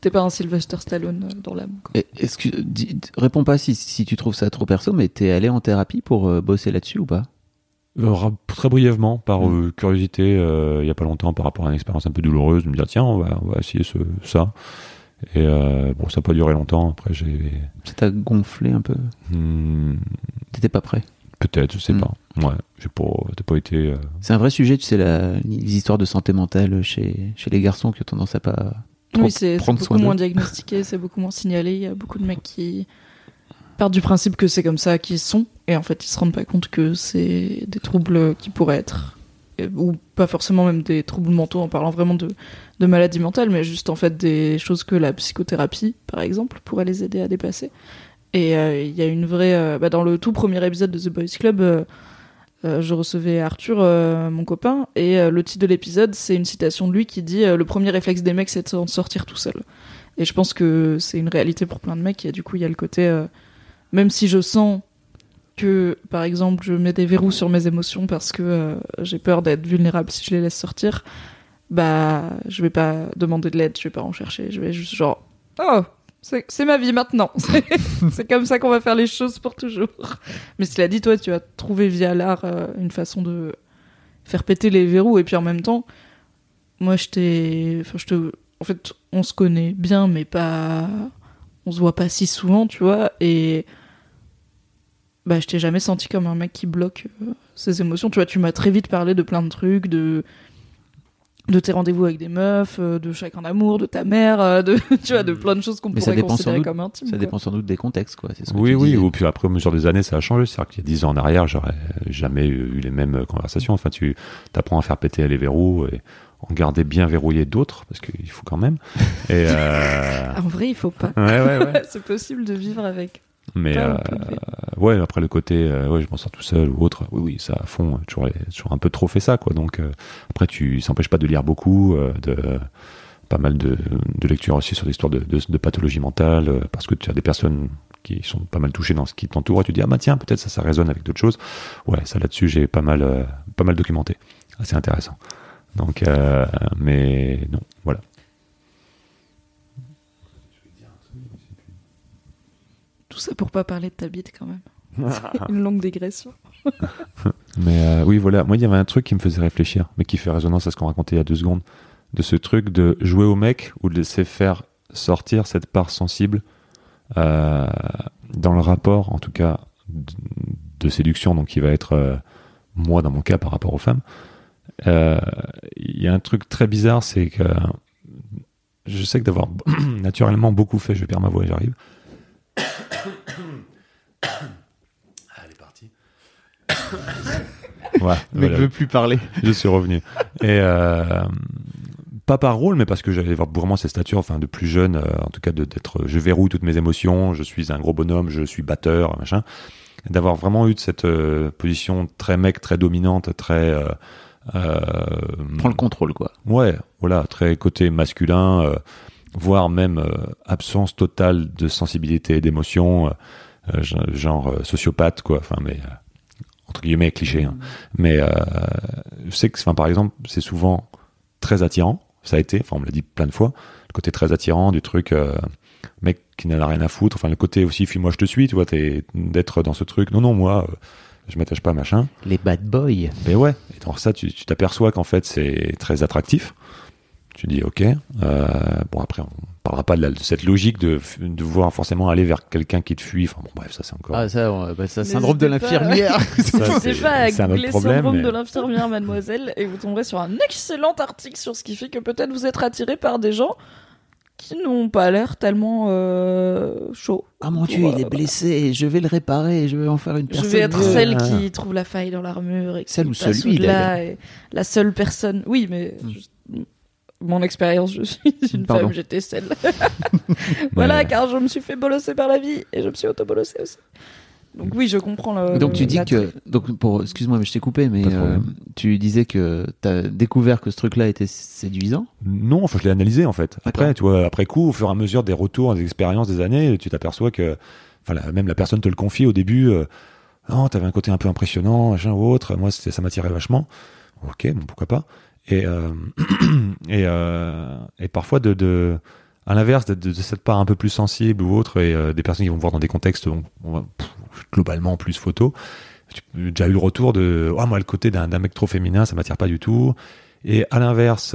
T'es pas un Sylvester Stallone euh, dans l'âme. quoi. Et Est-ce que, dis- réponds pas si, si tu trouves ça trop perso, mais t'es allé en thérapie pour euh, bosser là-dessus ou pas? Euh, très brièvement, par Mm. euh, curiosité, euh, il y a pas longtemps, par rapport à une expérience un peu douloureuse, de me dire tiens, on va, on va essayer ce, ça. Et euh, bon, ça n'a pas duré longtemps. Après, j'ai Ça t'a gonflé un peu? Hmm, T'étais pas prêt? Peut-être, je sais Mm. pas. Ouais, j'ai pas, pas été. euh, C'est un vrai sujet, tu sais, la, les histoires de santé mentale chez, chez les garçons qui ont tendance à pas Oui, c'est beaucoup moins diagnostiqué, c'est beaucoup moins signalé. Il y a beaucoup de mecs qui partent du principe que c'est comme ça qu'ils sont, et en fait, ils se rendent pas compte que c'est des troubles qui pourraient être, euh, ou pas forcément même des troubles mentaux en parlant vraiment de, de maladies mentales, mais juste en fait des choses que la psychothérapie, par exemple, pourrait les aider à dépasser. Et euh, il y a une vraie. euh, bah, dans le tout premier épisode de The Boys Club, euh, euh, je recevais Arthur, euh, mon copain, et euh, le titre de l'épisode, c'est une citation de lui qui dit Le premier réflexe des mecs, c'est de s'en sortir tout seul. Et je pense que c'est une réalité pour plein de mecs, et du coup, il y a le côté. même si je sens que, par exemple, je mets des verrous sur mes émotions parce que j'ai peur d'être vulnérable si je les laisse sortir, bah, je vais pas demander de l'aide, je vais pas en chercher, je vais juste genre, oh, c'est ma vie maintenant, c'est c'est comme ça qu'on va faire les choses pour toujours. Mais cela dit, toi, tu as trouvé via l'art euh, une façon de faire péter les verrous, et puis en même temps, moi, je t'ai, enfin, je te, en fait, on se connaît bien, mais pas, on se voit pas si souvent, tu vois, et bah, je t'ai jamais senti comme un mec qui bloque euh, ses émotions. Tu vois, tu m'as très vite parlé de plein de trucs, de de tes rendez-vous avec des meufs, euh, de chacun d'amour, de ta mère, euh, de tu vois, de plein de choses qu'on pourrait considérer doute- comme intimes. Ça quoi. dépend sans doute des contextes, quoi. c'est ce que Oui, tu oui. Ou puis après, au mesure des années, ça a changé. C'est-à-dire qu'il y a 10 ans en arrière, j'aurais jamais eu les mêmes conversations. Enfin, tu apprends à faire péter les verrous et en garder bien verrouillé d'autres, parce qu'il faut quand même. Et euh... En vrai, il faut pas. ouais, ouais, ouais. c'est possible de vivre avec. Mais euh, ouais, après le côté, euh, ouais, je m'en sors tout seul ou autre. Oui, oui, ça à fond. euh, Toujours, toujours un peu trop fait ça, quoi. Donc euh, après, tu s'empêche pas de lire beaucoup, euh, de pas mal de, de lectures aussi sur l'histoire de, de, de pathologie mentale, euh, parce que tu as des personnes qui sont pas mal touchées dans ce qui t'entoure et tu dis ah bah tiens peut-être ça ça résonne avec d'autres choses. Ouais, ça là-dessus j'ai pas mal euh, pas mal documenté. Assez intéressant. Donc euh, mais non, voilà. Tout ça pour pas parler de ta bite quand même. Une longue digression. Mais euh, oui, voilà. Moi, il y avait un truc qui me faisait réfléchir, mais qui fait résonance à ce qu'on racontait il y a deux secondes, de ce truc de jouer au mec ou de laisser faire sortir cette part sensible euh, dans le rapport, en tout cas, de, de séduction, donc qui va être, euh, moi, dans mon cas, par rapport aux femmes. Il y a un truc très bizarre, c'est que je sais que d'avoir naturellement beaucoup fait, je perds ma voix et j'arrive. Elle est partie. Ouais, mec voilà. veut plus parler. Je suis revenu. Et euh, pas par rôle, mais parce que j'avais vraiment cette stature, enfin de plus jeune, euh, en tout cas d'être, je verrouille toutes mes émotions, je suis un gros bonhomme, je suis batteur, machin. D'avoir vraiment eu de cette euh, position très mec, très dominante, très euh, euh, Prends le contrôle, quoi. Ouais, voilà, très côté masculin, euh, voire même euh, absence totale de sensibilité et d'émotion, euh, genre- euh, sociopathe, quoi. Enfin, mais entre guillemets cliché. hein. Mais euh, je sais que, enfin, par exemple, c'est souvent très attirant. Ça a été, enfin, on me l'a dit plein de fois, le côté très attirant du truc. euh, mec qui n'en a rien à foutre enfin le côté aussi fuis-moi je te suis tu vois d'être dans ce truc non non moi euh, je m'attache pas machin Les bad boys. mais ouais, et dans ça, tu t'aperçois qu'en fait, c'est très attractif. Tu dis, ok. Euh, bon, après, on parlera pas de, la- de cette logique de, de vouloir forcément aller vers quelqu'un qui te fuit. Enfin, bon, bref, ça, c'est encore. Ah, ça, on- bah, ça syndrome de l'infirmière. N'hésitez pas à c'est un autre googler problème. syndrome mais- de l'infirmière, mademoiselle, et vous tomberez sur un excellent article sur ce qui fait que peut-être vous êtes attiré par des gens qui n'ont pas l'air tellement euh, chauds. Ah mon dieu, il est blessé, je vais le réparer, je vais en faire une Je personne. vais être celle Ah. qui trouve la faille dans l'armure et qui Celle ou celui, et la seule personne. Oui, mais Mm. juste- mon expérience, je suis une Pardon. femme, j'étais celle. voilà, car je me suis fait bolosser par la vie et je me suis auto-bolossée aussi. Donc oui, je comprends le. Donc tu dis que donc pour excuse-moi mais je t'ai coupé mais euh, tu disais que tu as découvert que ce truc-là était séduisant? Non, enfin, je l'ai analysé en fait. Après, tu vois, après coup, au fur et à mesure des retours, des expériences, des années, tu t'aperçois que, enfin, la- même la personne te le confie au début. Euh, oh, t'avais un côté un peu impressionnant, machin ou autre. Moi, c'était, ça m'attirait vachement. Ok, bon, pourquoi pas. Et euh, et euh, et parfois de, de à l'inverse de, cette part un peu plus sensible ou autre et euh, des personnes qui vont voir dans des contextes on- on va- globalement plus photo. J'ai déjà eu le retour de oh, moi le côté d'un, mec trop féminin, ça m'attire pas du tout. Et à l'inverse,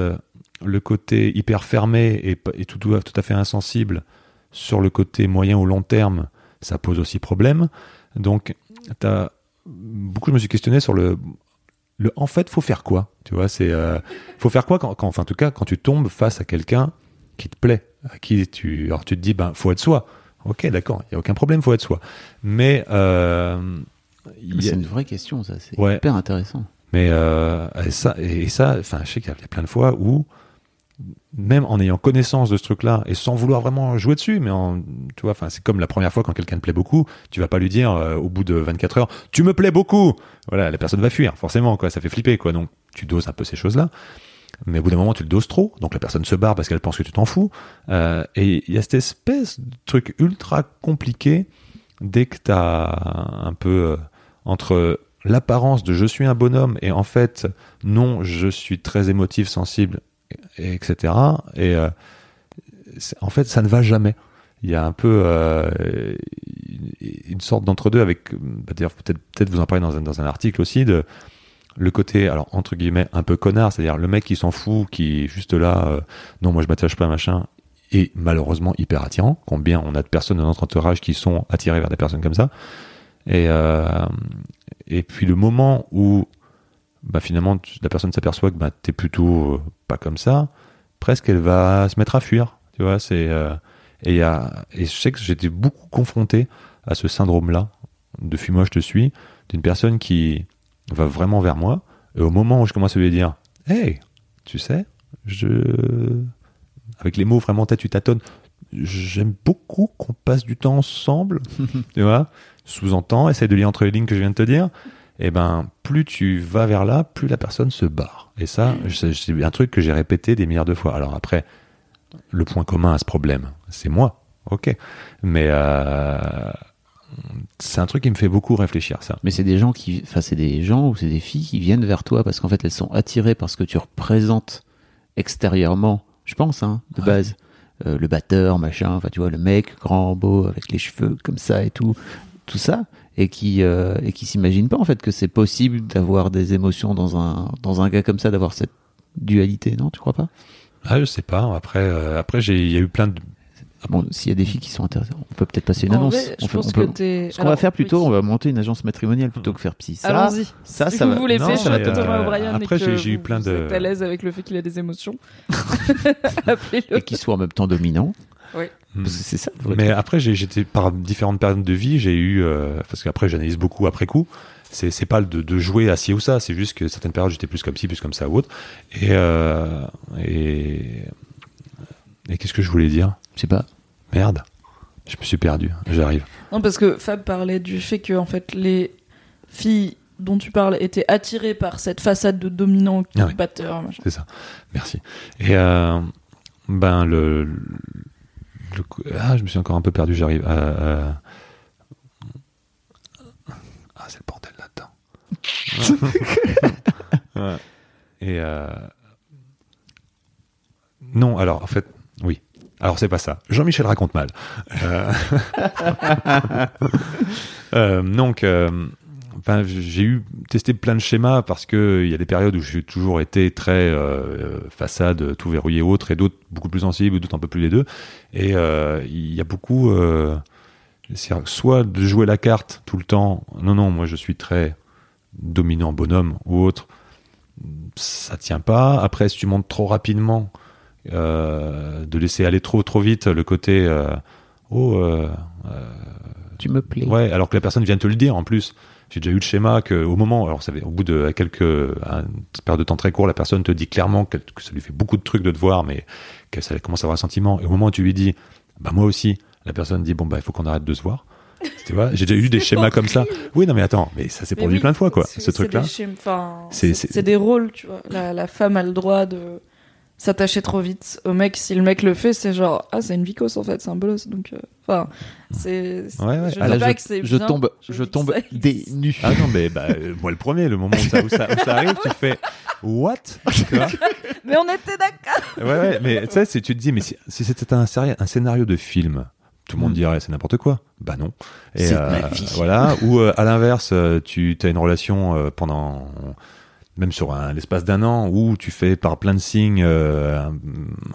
le côté hyper fermé et, et tout, tout, tout à fait insensible sur le côté moyen ou long terme, ça pose aussi problème. Donc, t'as beaucoup, je me suis questionné sur le, le en fait, faut faire quoi? Tu vois, c'est euh, faut faire quoi quand, quand, enfin, en tout cas, quand tu tombes face à quelqu'un qui te plaît, à qui tu, alors tu te dis, ben, faut être soi. Ok, d'accord, il y a aucun problème, faut être soi. Mais euh, a- C'est une vraie question ça, c'est Ouais. hyper intéressant. mais euh, et ça, et ça, enfin, je sais qu'il y a plein de fois où, même en ayant connaissance de ce truc-là et sans vouloir vraiment jouer dessus, mais tu vois, c'est comme la première fois quand quelqu'un te plaît beaucoup, tu vas pas lui dire euh, au bout de 24 heures, tu me plais beaucoup. Voilà, la personne va fuir, forcément, quoi. Ça fait flipper, quoi. Donc, tu doses un peu ces choses-là. Mais au bout d'un moment, tu le doses trop, donc la personne se barre parce qu'elle pense que tu t'en fous. Euh, et il y a cette espèce de truc ultra compliqué dès que t'as un peu euh, entre l'apparence de je suis un bonhomme et en fait non je suis très émotif sensible et- etc et euh, en fait ça ne va jamais. Il y a un peu euh, une sorte d'entre deux avec bah, d'ailleurs peut-être peut-être vous en parlez dans un, dans un article aussi de le côté alors entre guillemets un peu connard c'est-à-dire le mec qui s'en fout qui est juste là euh, non moi je m'attache pas machin et malheureusement hyper attirant. Combien on a de personnes dans notre entourage qui sont attirées vers des personnes comme ça. Et et puis le moment où bah, finalement tu- la personne s'aperçoit que bah, t'es plutôt euh, pas comme ça, presque elle va se mettre à fuir. Tu vois, c'est euh, et a et je sais que j'étais beaucoup confronté à ce syndrome-là. De fuis-moi je te suis. D'une personne qui va vraiment vers moi. Et au moment où je commence à lui dire hey tu sais je avec les mots vraiment tête tu tâtonnes j'aime beaucoup qu'on passe du temps ensemble tu vois sous-entend, essaie de lire entre les lignes que je viens de te dire, et ben plus tu vas vers là, plus la personne se barre. Et ça, c'est c'est un truc que j'ai répété des milliards de fois. Alors après, le point commun à ce problème, c'est moi, ok, mais euh, c'est un truc qui me fait beaucoup réfléchir ça. Mais c'est des gens qui, enfin c'est des gens ou c'est des filles qui viennent vers toi parce qu'en fait elles sont attirées par ce que tu représentes extérieurement. Je pense, hein, de Ouais. base. Euh, le batteur, machin, enfin tu vois le mec grand, beau, avec les cheveux comme ça et tout, tout ça, et qui euh, et qui s'imaginent pas en fait que c'est possible d'avoir des émotions dans un dans un gars comme ça, d'avoir cette dualité, non Tu crois pas? Ah, je sais pas. Après, euh, après j'ai, il y a eu plein de. Bon, s'il y a des filles qui sont intéressées, on peut peut-être passer une En annonce. vrai, je on pense peut- que t'es. Ce qu'on va faire plutôt, oui. on va monter une agence matrimoniale plutôt que faire psy. Ça, Allons-y. ça, si ça vous va. voulez Non, Thomas euh, O'Brien après, j'ai- j'ai eu vous- plein vous de- êtes à l'aise avec le fait qu'il a des émotions, appelez-le. et qui soit en même temps dominant. Oui. Parce que c'est ça. le vrai Mais truc. après, j'ai- j'étais par différentes périodes de vie, j'ai eu euh, parce qu'après j'analyse beaucoup après coup. C'est c'est pas de, de jouer à ci ou ça, c'est juste que certaines périodes j'étais plus comme ci, plus comme ça ou autre. Et euh, et et qu'est-ce que je voulais dire? Je sais pas. Merde, je me suis perdu. J'arrive. Non, parce que Fab parlait du fait que en fait les filles dont tu parles étaient attirées par cette façade de dominant Ah oui. batteur. machin. C'est ça. Merci. Et euh, ben le, le- ah, je me suis encore un peu perdu. J'arrive. Euh, euh, ah, c'est le bordel là-dedans. Ouais. Et euh, non, alors en fait, oui. Alors c'est pas ça. Jean-Michel raconte mal. Donc, enfin, j'ai eu testé plein de schémas parce que il y a des périodes où j'ai toujours été très euh, façade, tout verrouillé autre, et d'autres beaucoup plus sensibles, d'autres un peu plus les deux. Et euh, il y a beaucoup, euh, soit de jouer la carte tout le temps. Non, non, moi je suis très dominant bonhomme ou autre. Ça tient pas. Après, si tu montes trop rapidement, euh, de laisser aller trop trop vite le côté euh, oh euh, euh, tu me plais. Ouais, alors que la personne vient te le dire en plus. J'ai déjà eu le schéma que au moment, alors ça fait, au bout de quelques période de temps très court, la personne te dit clairement que, que ça lui fait beaucoup de trucs de te voir, mais qu'elle ça commence à avoir un sentiment. Et au moment où tu lui dis, bah moi aussi, la personne dit bon bah il faut qu'on arrête de se voir. Tu vois, j'ai déjà eu des schémas comme ça. Oui, non mais attends, mais ça s'est produit oui, plein de fois quoi, ce truc-là. c'est des c'est rôles, tu vois. La, la femme a le droit de s'attacher trop vite au mec. Si le mec le fait, c'est genre ah c'est une vicose en fait, c'est un bolos. Donc, euh, enfin, c'est. c'est- Ouais, ouais. Je Ah, dis là, pas je, que c'est je bien, tombe, je tombe des nus. Ah non mais bah, euh, moi le premier, le moment où ça, où ça, où ça arrive, tu fais what? Mais on était d'accord. Ouais, ouais, mais tu sais, si tu te dis, mais si, si c'était un, scénario de film, tout le monde Mm. dirait c'est n'importe quoi. Bah non. Et, C'est euh, ma vie. Voilà. Ou euh, à l'inverse, tu as une relation euh, pendant même sur l'espace d'un an où tu fais par plein de signes euh,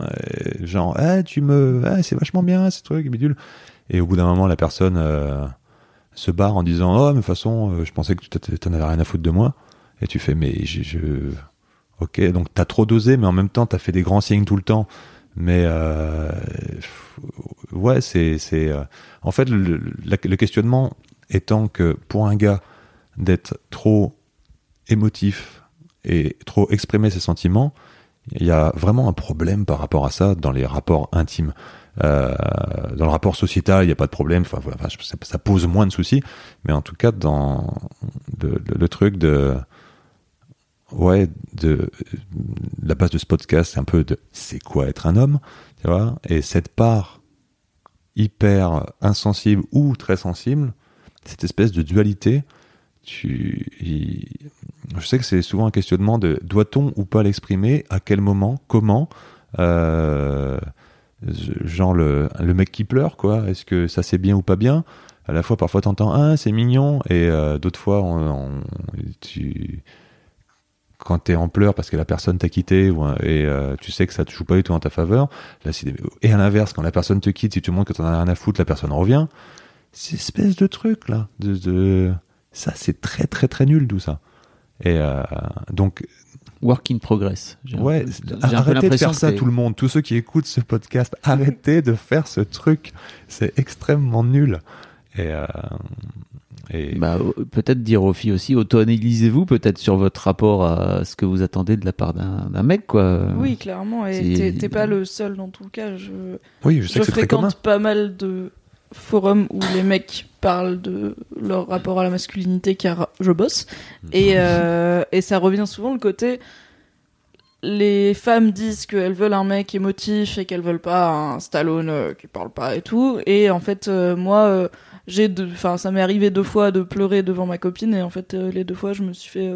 euh, genre Eh, tu me eh, c'est vachement bien ce truc bidule et au bout d'un moment la personne euh, se barre en disant oh mais de toute façon je pensais que tu t'en- avais rien à foutre de moi et tu fais mais je, ok donc t'as trop dosé mais en même temps t'as fait des grands signes tout le temps. Mais ouais c'est c'est en fait le questionnement étant que pour un gars d'être trop émotif et trop exprimer ses sentiments il y a vraiment un problème par rapport à ça dans les rapports intimes euh, dans le rapport sociétal, il n'y a pas de problème. Enfin, ça, pose moins de soucis. Mais en tout cas, dans le, truc de, ouais, de la base de ce podcast, c'est un peu de, c'est quoi être un homme, tu vois Et cette part hyper insensible ou très sensible, cette espèce de dualité, tu, je sais que c'est souvent un questionnement de doit-on ou pas l'exprimer, à quel moment, comment. Euh, genre le, le mec qui pleure quoi. Est-ce que ça c'est bien ou pas bien? À la fois parfois t'entends ah c'est mignon et euh, d'autres fois on, tu quand t'es en pleurs parce que la personne t'a quitté et euh, tu sais que ça te joue pas du tout en ta faveur et à l'inverse quand la personne te quitte si tu montres que t'en as rien à foutre la personne revient. C'est espèce de truc là de, de- ça c'est très très très nul tout ça et euh, donc Work in progress. Ouais, peu- c'est- j'ai un peu arrêtez de faire ça, tout le monde. Tous ceux qui écoutent ce podcast, arrêtez de faire ce truc. C'est extrêmement nul. Et, euh, et Bah, euh, peut-être dire aux filles aussi, auto-analysez-vous peut-être sur votre rapport à ce que vous attendez de la part d'un mec, quoi. Oui, clairement. Et t'es- pas le seul dans tout cas. Je, oui, je sais je que c'est très fréquente commun. pas mal de forums où les mecs parlent de leur rapport à la masculinité car je bosse. Et, euh, et ça revient souvent le côté. Les femmes disent qu'elles veulent un mec émotif et qu'elles veulent pas un Stallone euh, qui parle pas et tout. Et en fait, euh, moi, j'ai, deux- enfin, ça m'est arrivé deux fois de pleurer devant ma copine et en fait, les deux fois, je me suis fait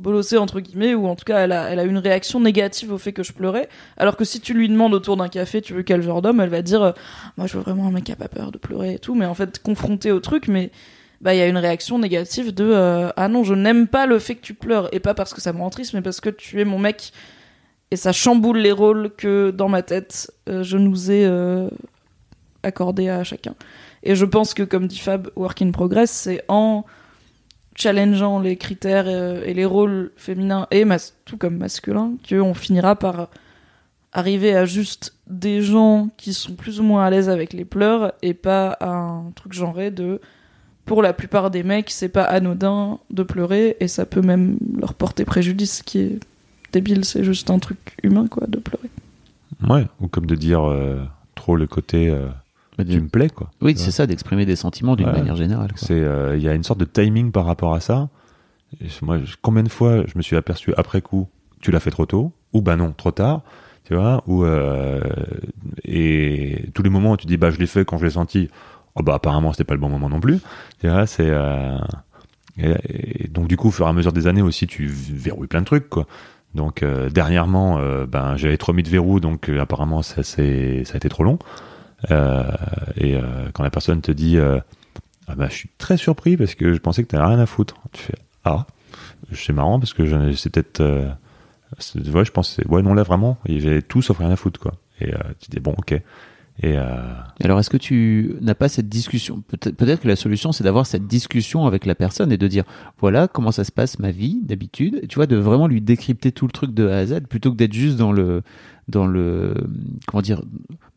bolosser entre guillemets ou en tout cas, elle a, elle a une réaction négative au fait que je pleurais. Alors que si tu lui demandes autour d'un café, tu veux quel genre d'homme, elle va dire, euh, moi, je veux vraiment un mec qui a pas peur de pleurer et tout. Mais en fait, confronté au truc, mais bah il y a une réaction négative de euh, ah non je n'aime pas le fait que tu pleures et pas parce que ça me rend triste mais parce que tu es mon mec et ça chamboule les rôles que dans ma tête euh, je nous ai accordés à chacun et je pense que comme dit Fab work in progress c'est en challengeant les critères euh, et les rôles féminins et mas- tout comme masculins qu'on finira par arriver à juste des gens qui sont plus ou moins à l'aise avec les pleurs et pas à un truc genré de pour la plupart des mecs, c'est pas anodin de pleurer et ça peut même leur porter préjudice, ce qui est débile, c'est juste un truc humain quoi de pleurer. Ouais, ou comme de dire euh, trop le côté euh, tu me plais, quoi. Oui, c'est ça, d'exprimer des sentiments d'une Ouais. manière générale. euh, il y a une sorte de timing par rapport à ça. Et moi, combien de fois je me suis aperçu après coup, tu l'as fait trop tôt, ou bah non, trop tard, tu vois, ou euh, et tous les moments où tu dis bah je l'ai fait quand je l'ai senti, oh bah apparemment c'était pas le bon moment non plus, tu vois, c'est euh, et, et donc du coup au fur et à mesure des années aussi tu verrouilles plein de trucs quoi. Donc euh, dernièrement, euh, ben j'avais trop mis de verrou, donc euh, apparemment ça ça a été trop long. Euh, et euh, quand la personne te dit euh, ah bah, je suis très surpris parce que je pensais que t'avais rien à foutre. Tu fais ah, c'est marrant parce que c'est peut-être euh, ouais je pensais ouais non là vraiment j'avais tout sauf rien à foutre quoi. Et tu dis bon ok. Et Alors, est-ce que tu n'as pas cette discussion? Peut-être peut-être que la solution, c'est d'avoir cette discussion avec la personne et de dire voilà comment ça se passe ma vie d'habitude. Tu vois, de vraiment lui décrypter tout le truc de A à Z plutôt que d'être juste dans le dans le comment dire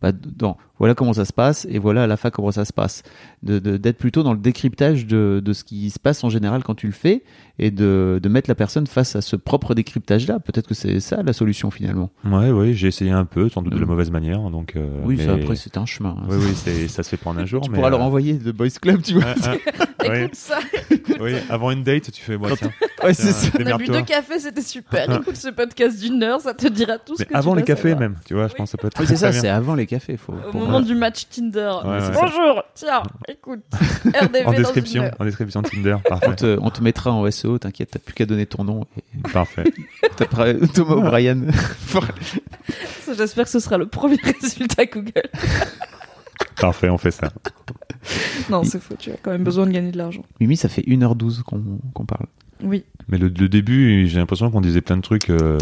bah, dans voilà comment ça se passe et voilà à la fin comment ça se passe de de- d'être plutôt dans le décryptage de, de ce qui se passe en général quand tu le fais et de, de mettre la personne face à ce propre décryptage là peut-être que c'est ça la solution finalement Ouais, oui, j'ai essayé un peu, sans doute de la Mm. mauvaise manière. Donc, euh, oui mais- ça après c'est un chemin hein. Oui, oui, ça se fait pas en un jour. tu mais, pourras leur euh, envoyer de Boys Club tu vois ouais, ouais, Écoute ça. oui, avant une date, tu fais, bon, tiens, ouais c'est tiens, ça On a bu deux cafés, c'était super. Écoute ce podcast d'une heure, ça te dira tout ce Mais que tu avant les cafés même, tu vois, je Oui. pense que ça peut être oui très, c'est ça c'est avant les cafés faut, moment du match Tinder. Ouais, ouais. Bonjour, tiens, écoute. RDV En dans description, une heure. en description Tinder, on parfait. te, on te mettra en SEO t'inquiète t'as plus qu'à donner ton nom et parfait. Thomas O'Brien J'espère que ce sera le premier résultat Google. Parfait, on fait ça. Non, c'est faux, tu as quand même besoin de gagner de l'argent. Mimi ça fait 1h12 qu'on qu'on parle Oui. Mais le, le début, j'ai l'impression qu'on disait plein de trucs. euh,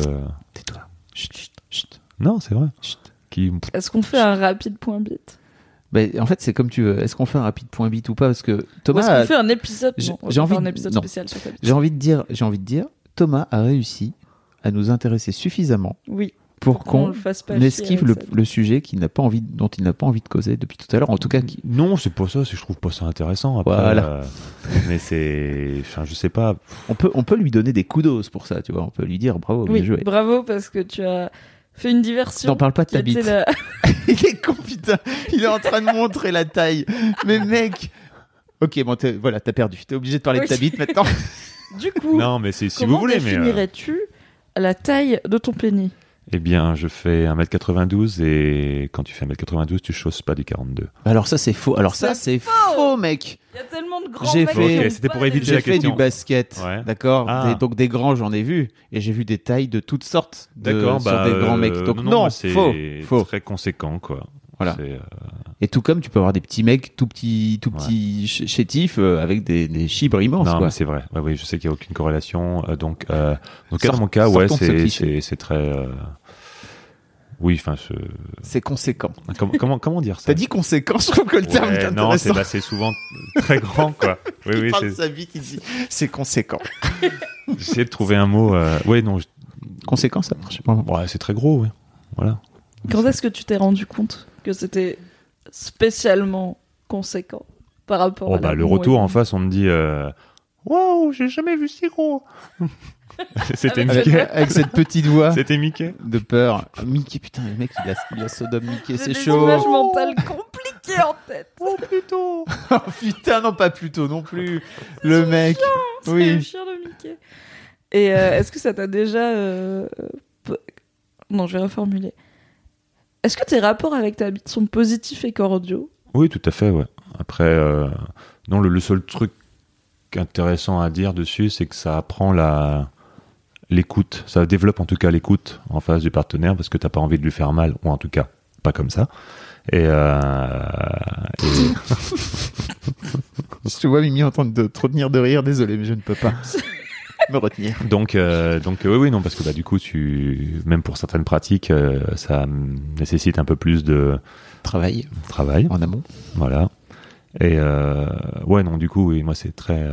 tais-toi chut chut chut Non, c'est vrai. Qui... Est-ce qu'on fait un rapide point bit? Ben, en fait, c'est comme tu veux. Est-ce qu'on fait un rapide point bit ou pas? Parce que Thomas, est-ce a- qu'on fait un épisode j'ai- envie faire un de- épisode non. spécial sur j'ai envie de dire, j'ai envie de dire, Thomas a réussi à nous intéresser suffisamment Oui. pour qu'on esquive le, sujet qui n'a pas envie, dont il n'a pas envie de causer depuis tout à l'heure. En tout cas, qui... Non, c'est pas ça, je trouve pas ça intéressant. Après, Voilà. euh, mais c'est. Enfin, je sais pas. on peut, on peut lui donner des coups d'os pour ça, tu vois. On peut lui dire bravo, Oui, bien joué. bravo parce que tu as fait une diversion. N'en parle pas de ta bite. la- il est con, putain. Il est en train de montrer la taille. Mais mec. Ok, bon, t'es- voilà, t'as perdu. T'es obligé de parler de ta bite maintenant. Du coup, Non, mais c'est si comment vous voulez. Mais, euh, définirais-tu la taille de ton pénis? Eh bien, je fais 1m92 et quand tu fais 1m92, tu chausses pas du 42. Alors ça, c'est faux. Alors ça, C'est c'est faux, mec. Il y a tellement de grands J'ai mecs fait- c'était pour éviter J'ai la fait question. du basket, Ouais. d'accord. Ah. Des- Donc des grands, j'en ai vu, et j'ai vu des tailles de toutes sortes. de- D'accord, sur bah. des grands euh, mecs. Donc non, c'est faux, faux. très conséquent, quoi. Voilà. Euh, Et tout comme tu peux avoir des petits mecs, tout petits, tout Ouais. petits ch- chétifs euh, avec des, des chibres immenses, Non, quoi. mais c'est vrai. Ouais, oui, je sais qu'il n'y a aucune corrélation. euh, donc, euh, donc Sort- dans mon cas, ouais, c'est très. Oui, enfin, je... C'est conséquent. comment, comment, comment dire ça T'as dit conséquent, je trouve que le terme est Non, c'est, bah, c'est souvent très grand, quoi. Oui, il oui, parle de c'est... sa vie, il dit c'est conséquent. j'essaie de trouver un mot. Euh... Ouais, non, je- Conséquent, ça marche pas. ouais, c'est très gros, oui. Voilà. Quand est-ce que tu t'es rendu compte que c'était spécialement conséquent par rapport Oh, à bah, le retour en face, on me dit euh, Waouh, j'ai jamais vu si gros C'était Avec Mickey. Avec, cette petite voix C'était Mickey. de peur. Mickey, putain, le mec, il a, il a Sodome Mickey, c'est chaud. images mentales compliquées en tête. Oh, plutôt Oh putain, non, pas plus tôt non plus. Le mec. C'est Oui. le chien de Mickey. Et euh, est-ce que ça t'a déjà... euh, Non, je vais reformuler. Est-ce que tes rapports avec ta bite sont positifs et cordiaux Oui, tout à fait, ouais. Après, euh, non, le, le seul truc intéressant à dire dessus, c'est que ça apprend la l'écoute. Ça développe en tout cas l'écoute en face du partenaire parce que t'as pas envie de lui faire mal, ou en tout cas pas comme ça. Et, euh, et- Je te vois Mimi en train de te retenir de rire, désolé, mais je ne peux pas me retenir. donc, euh, donc oui, oui, non, parce que bah, du coup, tu, même pour certaines pratiques, euh, ça nécessite un peu plus de Travail travail. en amont. Voilà. Et euh, ouais, non, du coup, oui, moi, c'est très.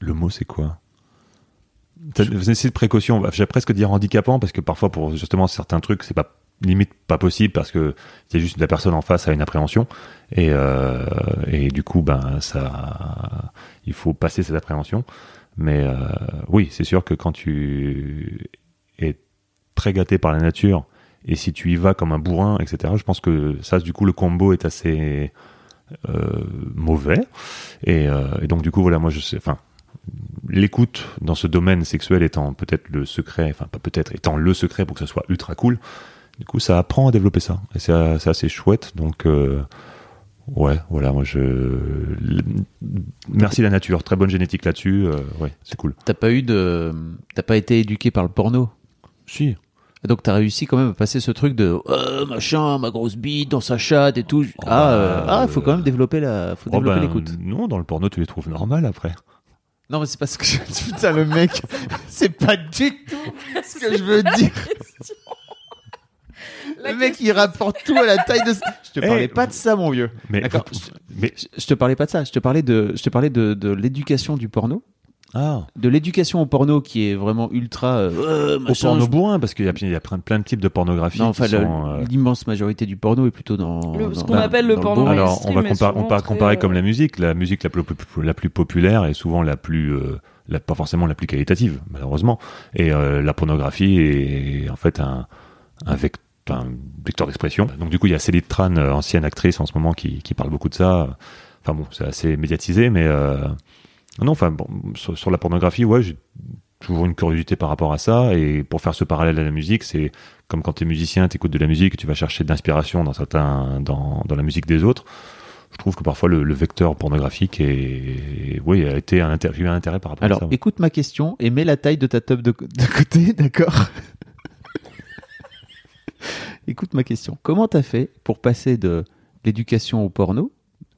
Le mot, c'est quoi? Vous essayez de précaution. Bah, J'ai presque dire handicapant parce que parfois, pour justement certains trucs, c'est pas limite pas possible parce que c'est juste la personne en face a une appréhension et, euh, et du coup, ben ça, il faut passer cette appréhension. Mais euh, oui, c'est sûr que quand tu es très gâté par la nature et si tu y vas comme un bourrin, etc., je pense que ça, du coup, le combo est assez euh, mauvais. Et, et donc, du coup, voilà, moi, je sais, enfin, l'écoute dans ce domaine sexuel étant peut-être le secret, enfin, pas peut-être, étant le secret pour que ça soit ultra cool, du coup, ça apprend à développer ça. Et c'est c'est assez chouette. Donc, euh, ouais, voilà, moi, je. Merci la nature. Très bonne génétique là-dessus. euh, ouais, c'est cool. T'as pas eu de, t'as pas été éduqué par le porno? Si. Donc t'as réussi quand même à passer ce truc de euh, machin, ma grosse bite dans sa chatte et tout. ah, euh, bah, ah, faut quand même développer la, faut Oh, développer ben, l'écoute. Non, dans le porno, tu les trouves normales après. Non mais c'est parce que putain le mec, c'est pas du tout ce que je veux dire. La Le mec il rapporte tout à la taille de. Je te Eh, parlais pas de ça mon vieux. Mais, D'accord. mais Je- Je te parlais pas de ça. Je te parlais de, je te parlais de, de l'éducation du porno Ah. De l'éducation au porno qui est vraiment ultra. euh, Au machin, porno je- bourrin, parce qu'il y a, il y a plein, plein de types de pornographie. Non, enfin, euh, l'immense majorité du porno est plutôt dans. Le- ce qu'on appelle le porno. Alors, on va on très, comparer euh, comme la musique. La musique la plus, la plus populaire est souvent la plus, euh, la, pas forcément la plus qualitative, malheureusement. Et euh, la pornographie est en fait un, un, vec- un vecteur d'expression. Donc du coup, il y a Céline Tran, euh, ancienne actrice en ce moment, qui, qui parle beaucoup de ça. Enfin bon, c'est assez médiatisé, mais euh, non, enfin bon, sur, sur la pornographie, ouais, j'ai toujours une curiosité par rapport à ça. Et pour faire ce parallèle à la musique, c'est comme quand tu es musicien, tu écoutes de la musique, tu vas chercher de l'inspiration dans certains, dans, dans la musique des autres. Je trouve que parfois le, le vecteur pornographique est, oui, a été un eu un intérêt par rapport Alors, à ça. ouais. écoute ma question et mets la taille de ta tub de, de côté, d'accord? Écoute ma question. Comment t'as fait pour passer de l'éducation au porno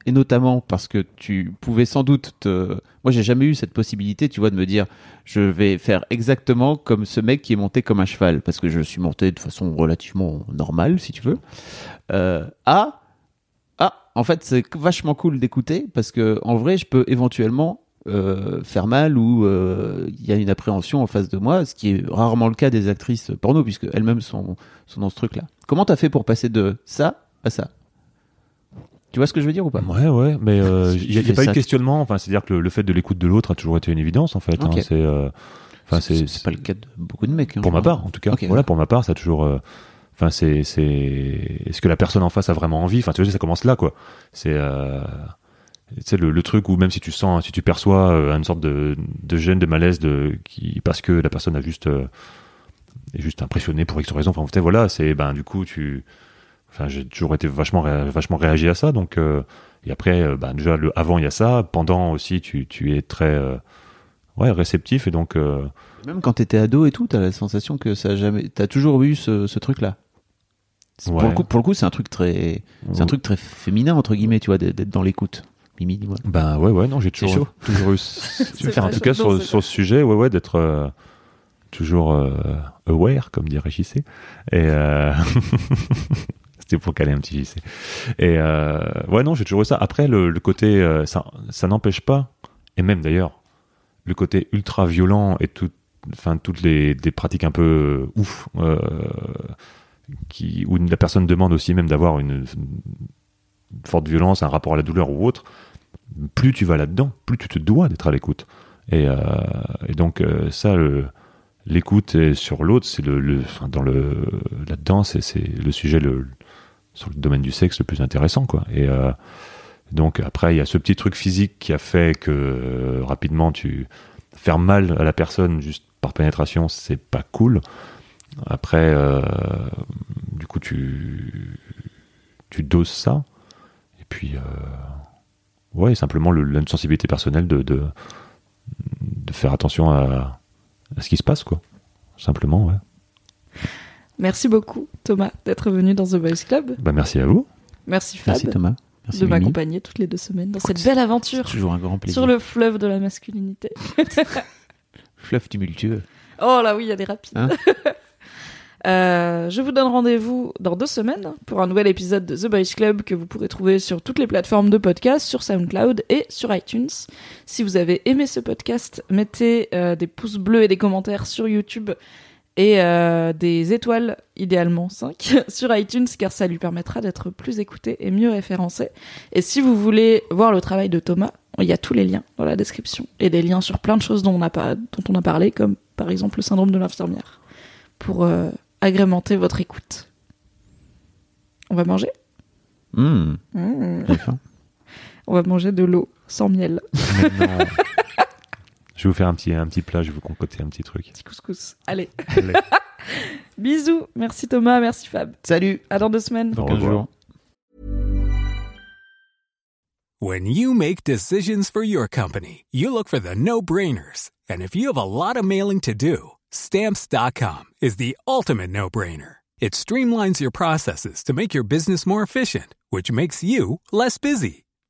et notamment parce que tu pouvais sans doute te... Moi, j'ai jamais eu cette possibilité, tu vois, de me dire, je vais faire exactement comme ce mec qui est monté comme un cheval, parce que je suis monté de façon relativement normale, si tu veux. Euh, à, ah, en fait, c'est vachement cool d'écouter, parce que en vrai, je peux éventuellement euh, faire mal ou euh, il y a une appréhension en face de moi, ce qui est rarement le cas des actrices porno, puisque elles-mêmes sont, sont dans ce truc-là. Comment t'as fait pour passer de ça à ça? Tu vois ce que je veux dire ou pas? Ouais, ouais, mais euh, il n'y a, pas eu de questionnement. Enfin, c'est-à-dire que le, le fait de l'écoute de l'autre a toujours été une évidence, en fait. hein. Ok. C'est, euh, enfin, c'est, c'est pas le cas de beaucoup de mecs. hein, pour ma part, en tout cas. Voilà, pour ma part, ça a toujours. euh, Enfin, c'est, c'est. Est-ce que la personne en face a vraiment envie? Enfin, tu vois, ça commence là, quoi. C'est. Euh... Sais, le, le truc où même si tu sens, si tu perçois une sorte de, de gêne, de malaise, de qui parce que la personne a juste est juste impressionné pour X raison. Enfin, voilà, c'est ben du coup tu. Enfin, j'ai toujours été vachement ré- vachement réagi à ça, donc. euh, et après, euh, ben, déjà le avant il y a ça, pendant aussi tu, tu es très euh, ouais réceptif et donc. euh, Même quand t'étais ado et tout, t'as la sensation que ça a jamais. T'as toujours eu ce, ce truc-là. C'est- Pour Ouais. le coup, pour le coup, c'est un truc très, c'est un truc très féminin entre guillemets, tu vois, d'être dans l'écoute. Mimi, dis-moi. Ben ouais, ouais, non, j'ai toujours, chaud. toujours eu. C'est enfin, en tout cas, non, sur, sur ce sujet, ouais, ouais, d'être euh, toujours euh, aware, comme dirait JC. Et euh, c'était pour caler un petit JC. Et euh, ouais, non, j'ai toujours eu ça. Après, le, côté, euh, ça, ça n'empêche pas, et même d'ailleurs, le côté ultra violent et tout, enfin, toutes les des pratiques un peu euh, ouf, qui, où la personne demande aussi même d'avoir une, forte violence, un rapport à la douleur ou autre plus tu vas là-dedans, plus tu te dois d'être à l'écoute. Et, donc ça, l'écoute sur l'autre, c'est le, enfin, dans le là-dedans, c'est, c'est le sujet le, sur le domaine du sexe le plus intéressant, quoi. Et euh, donc après, il y a ce petit truc physique qui a fait que euh, rapidement, tu faire mal à la personne juste par pénétration, c'est pas cool. Après, euh, du coup, tu tu doses ça. Et puis, ouais, simplement le, une sensibilité personnelle de, de, de faire attention à, à ce qui se passe, quoi. Simplement, ouais. Merci beaucoup, Thomas, d'être venu dans The Boys Club. Bah, merci à vous. Merci, Fab, Merci Thomas. Merci de m'accompagner toutes les deux semaines dans Écoute, cette belle C'est aventure toujours un grand plaisir. sur le fleuve de la masculinité. fleuve tumultueux. Oh là oui, il y a des rapides. Hein Euh, je vous donne rendez-vous dans deux semaines pour un nouvel épisode de The Boys Club que vous pourrez trouver sur toutes les plateformes de podcast, sur SoundCloud et sur iTunes. Si vous avez aimé ce podcast, mettez euh, des pouces bleus et des commentaires sur YouTube et euh, des étoiles, idéalement 5, sur iTunes car ça lui permettra d'être plus écouté et mieux référencé. Et si vous voulez voir le travail de Thomas, il y a tous les liens dans la description et des liens sur plein de choses dont on a, pas, dont on a parlé, comme par exemple le syndrome de l'infirmière, pour euh, agrémenter votre écoute. On va manger? Mmh, Mmh. On va manger de l'eau sans miel. Je vais vous faire un petit, un petit plat, je vais vous concocter un petit truc. Petit couscous. Allez, Allez. bisous. Merci Thomas, merci Fab. Salut. À dans deux semaines. Dans 15 revoir. jours. When you make decisions for your company, you look for the no brainers. And if you have a lot of mailing to do, stamps.com is the ultimate no brainer. It streamlines your processes to make your business more efficient, which makes you less busy.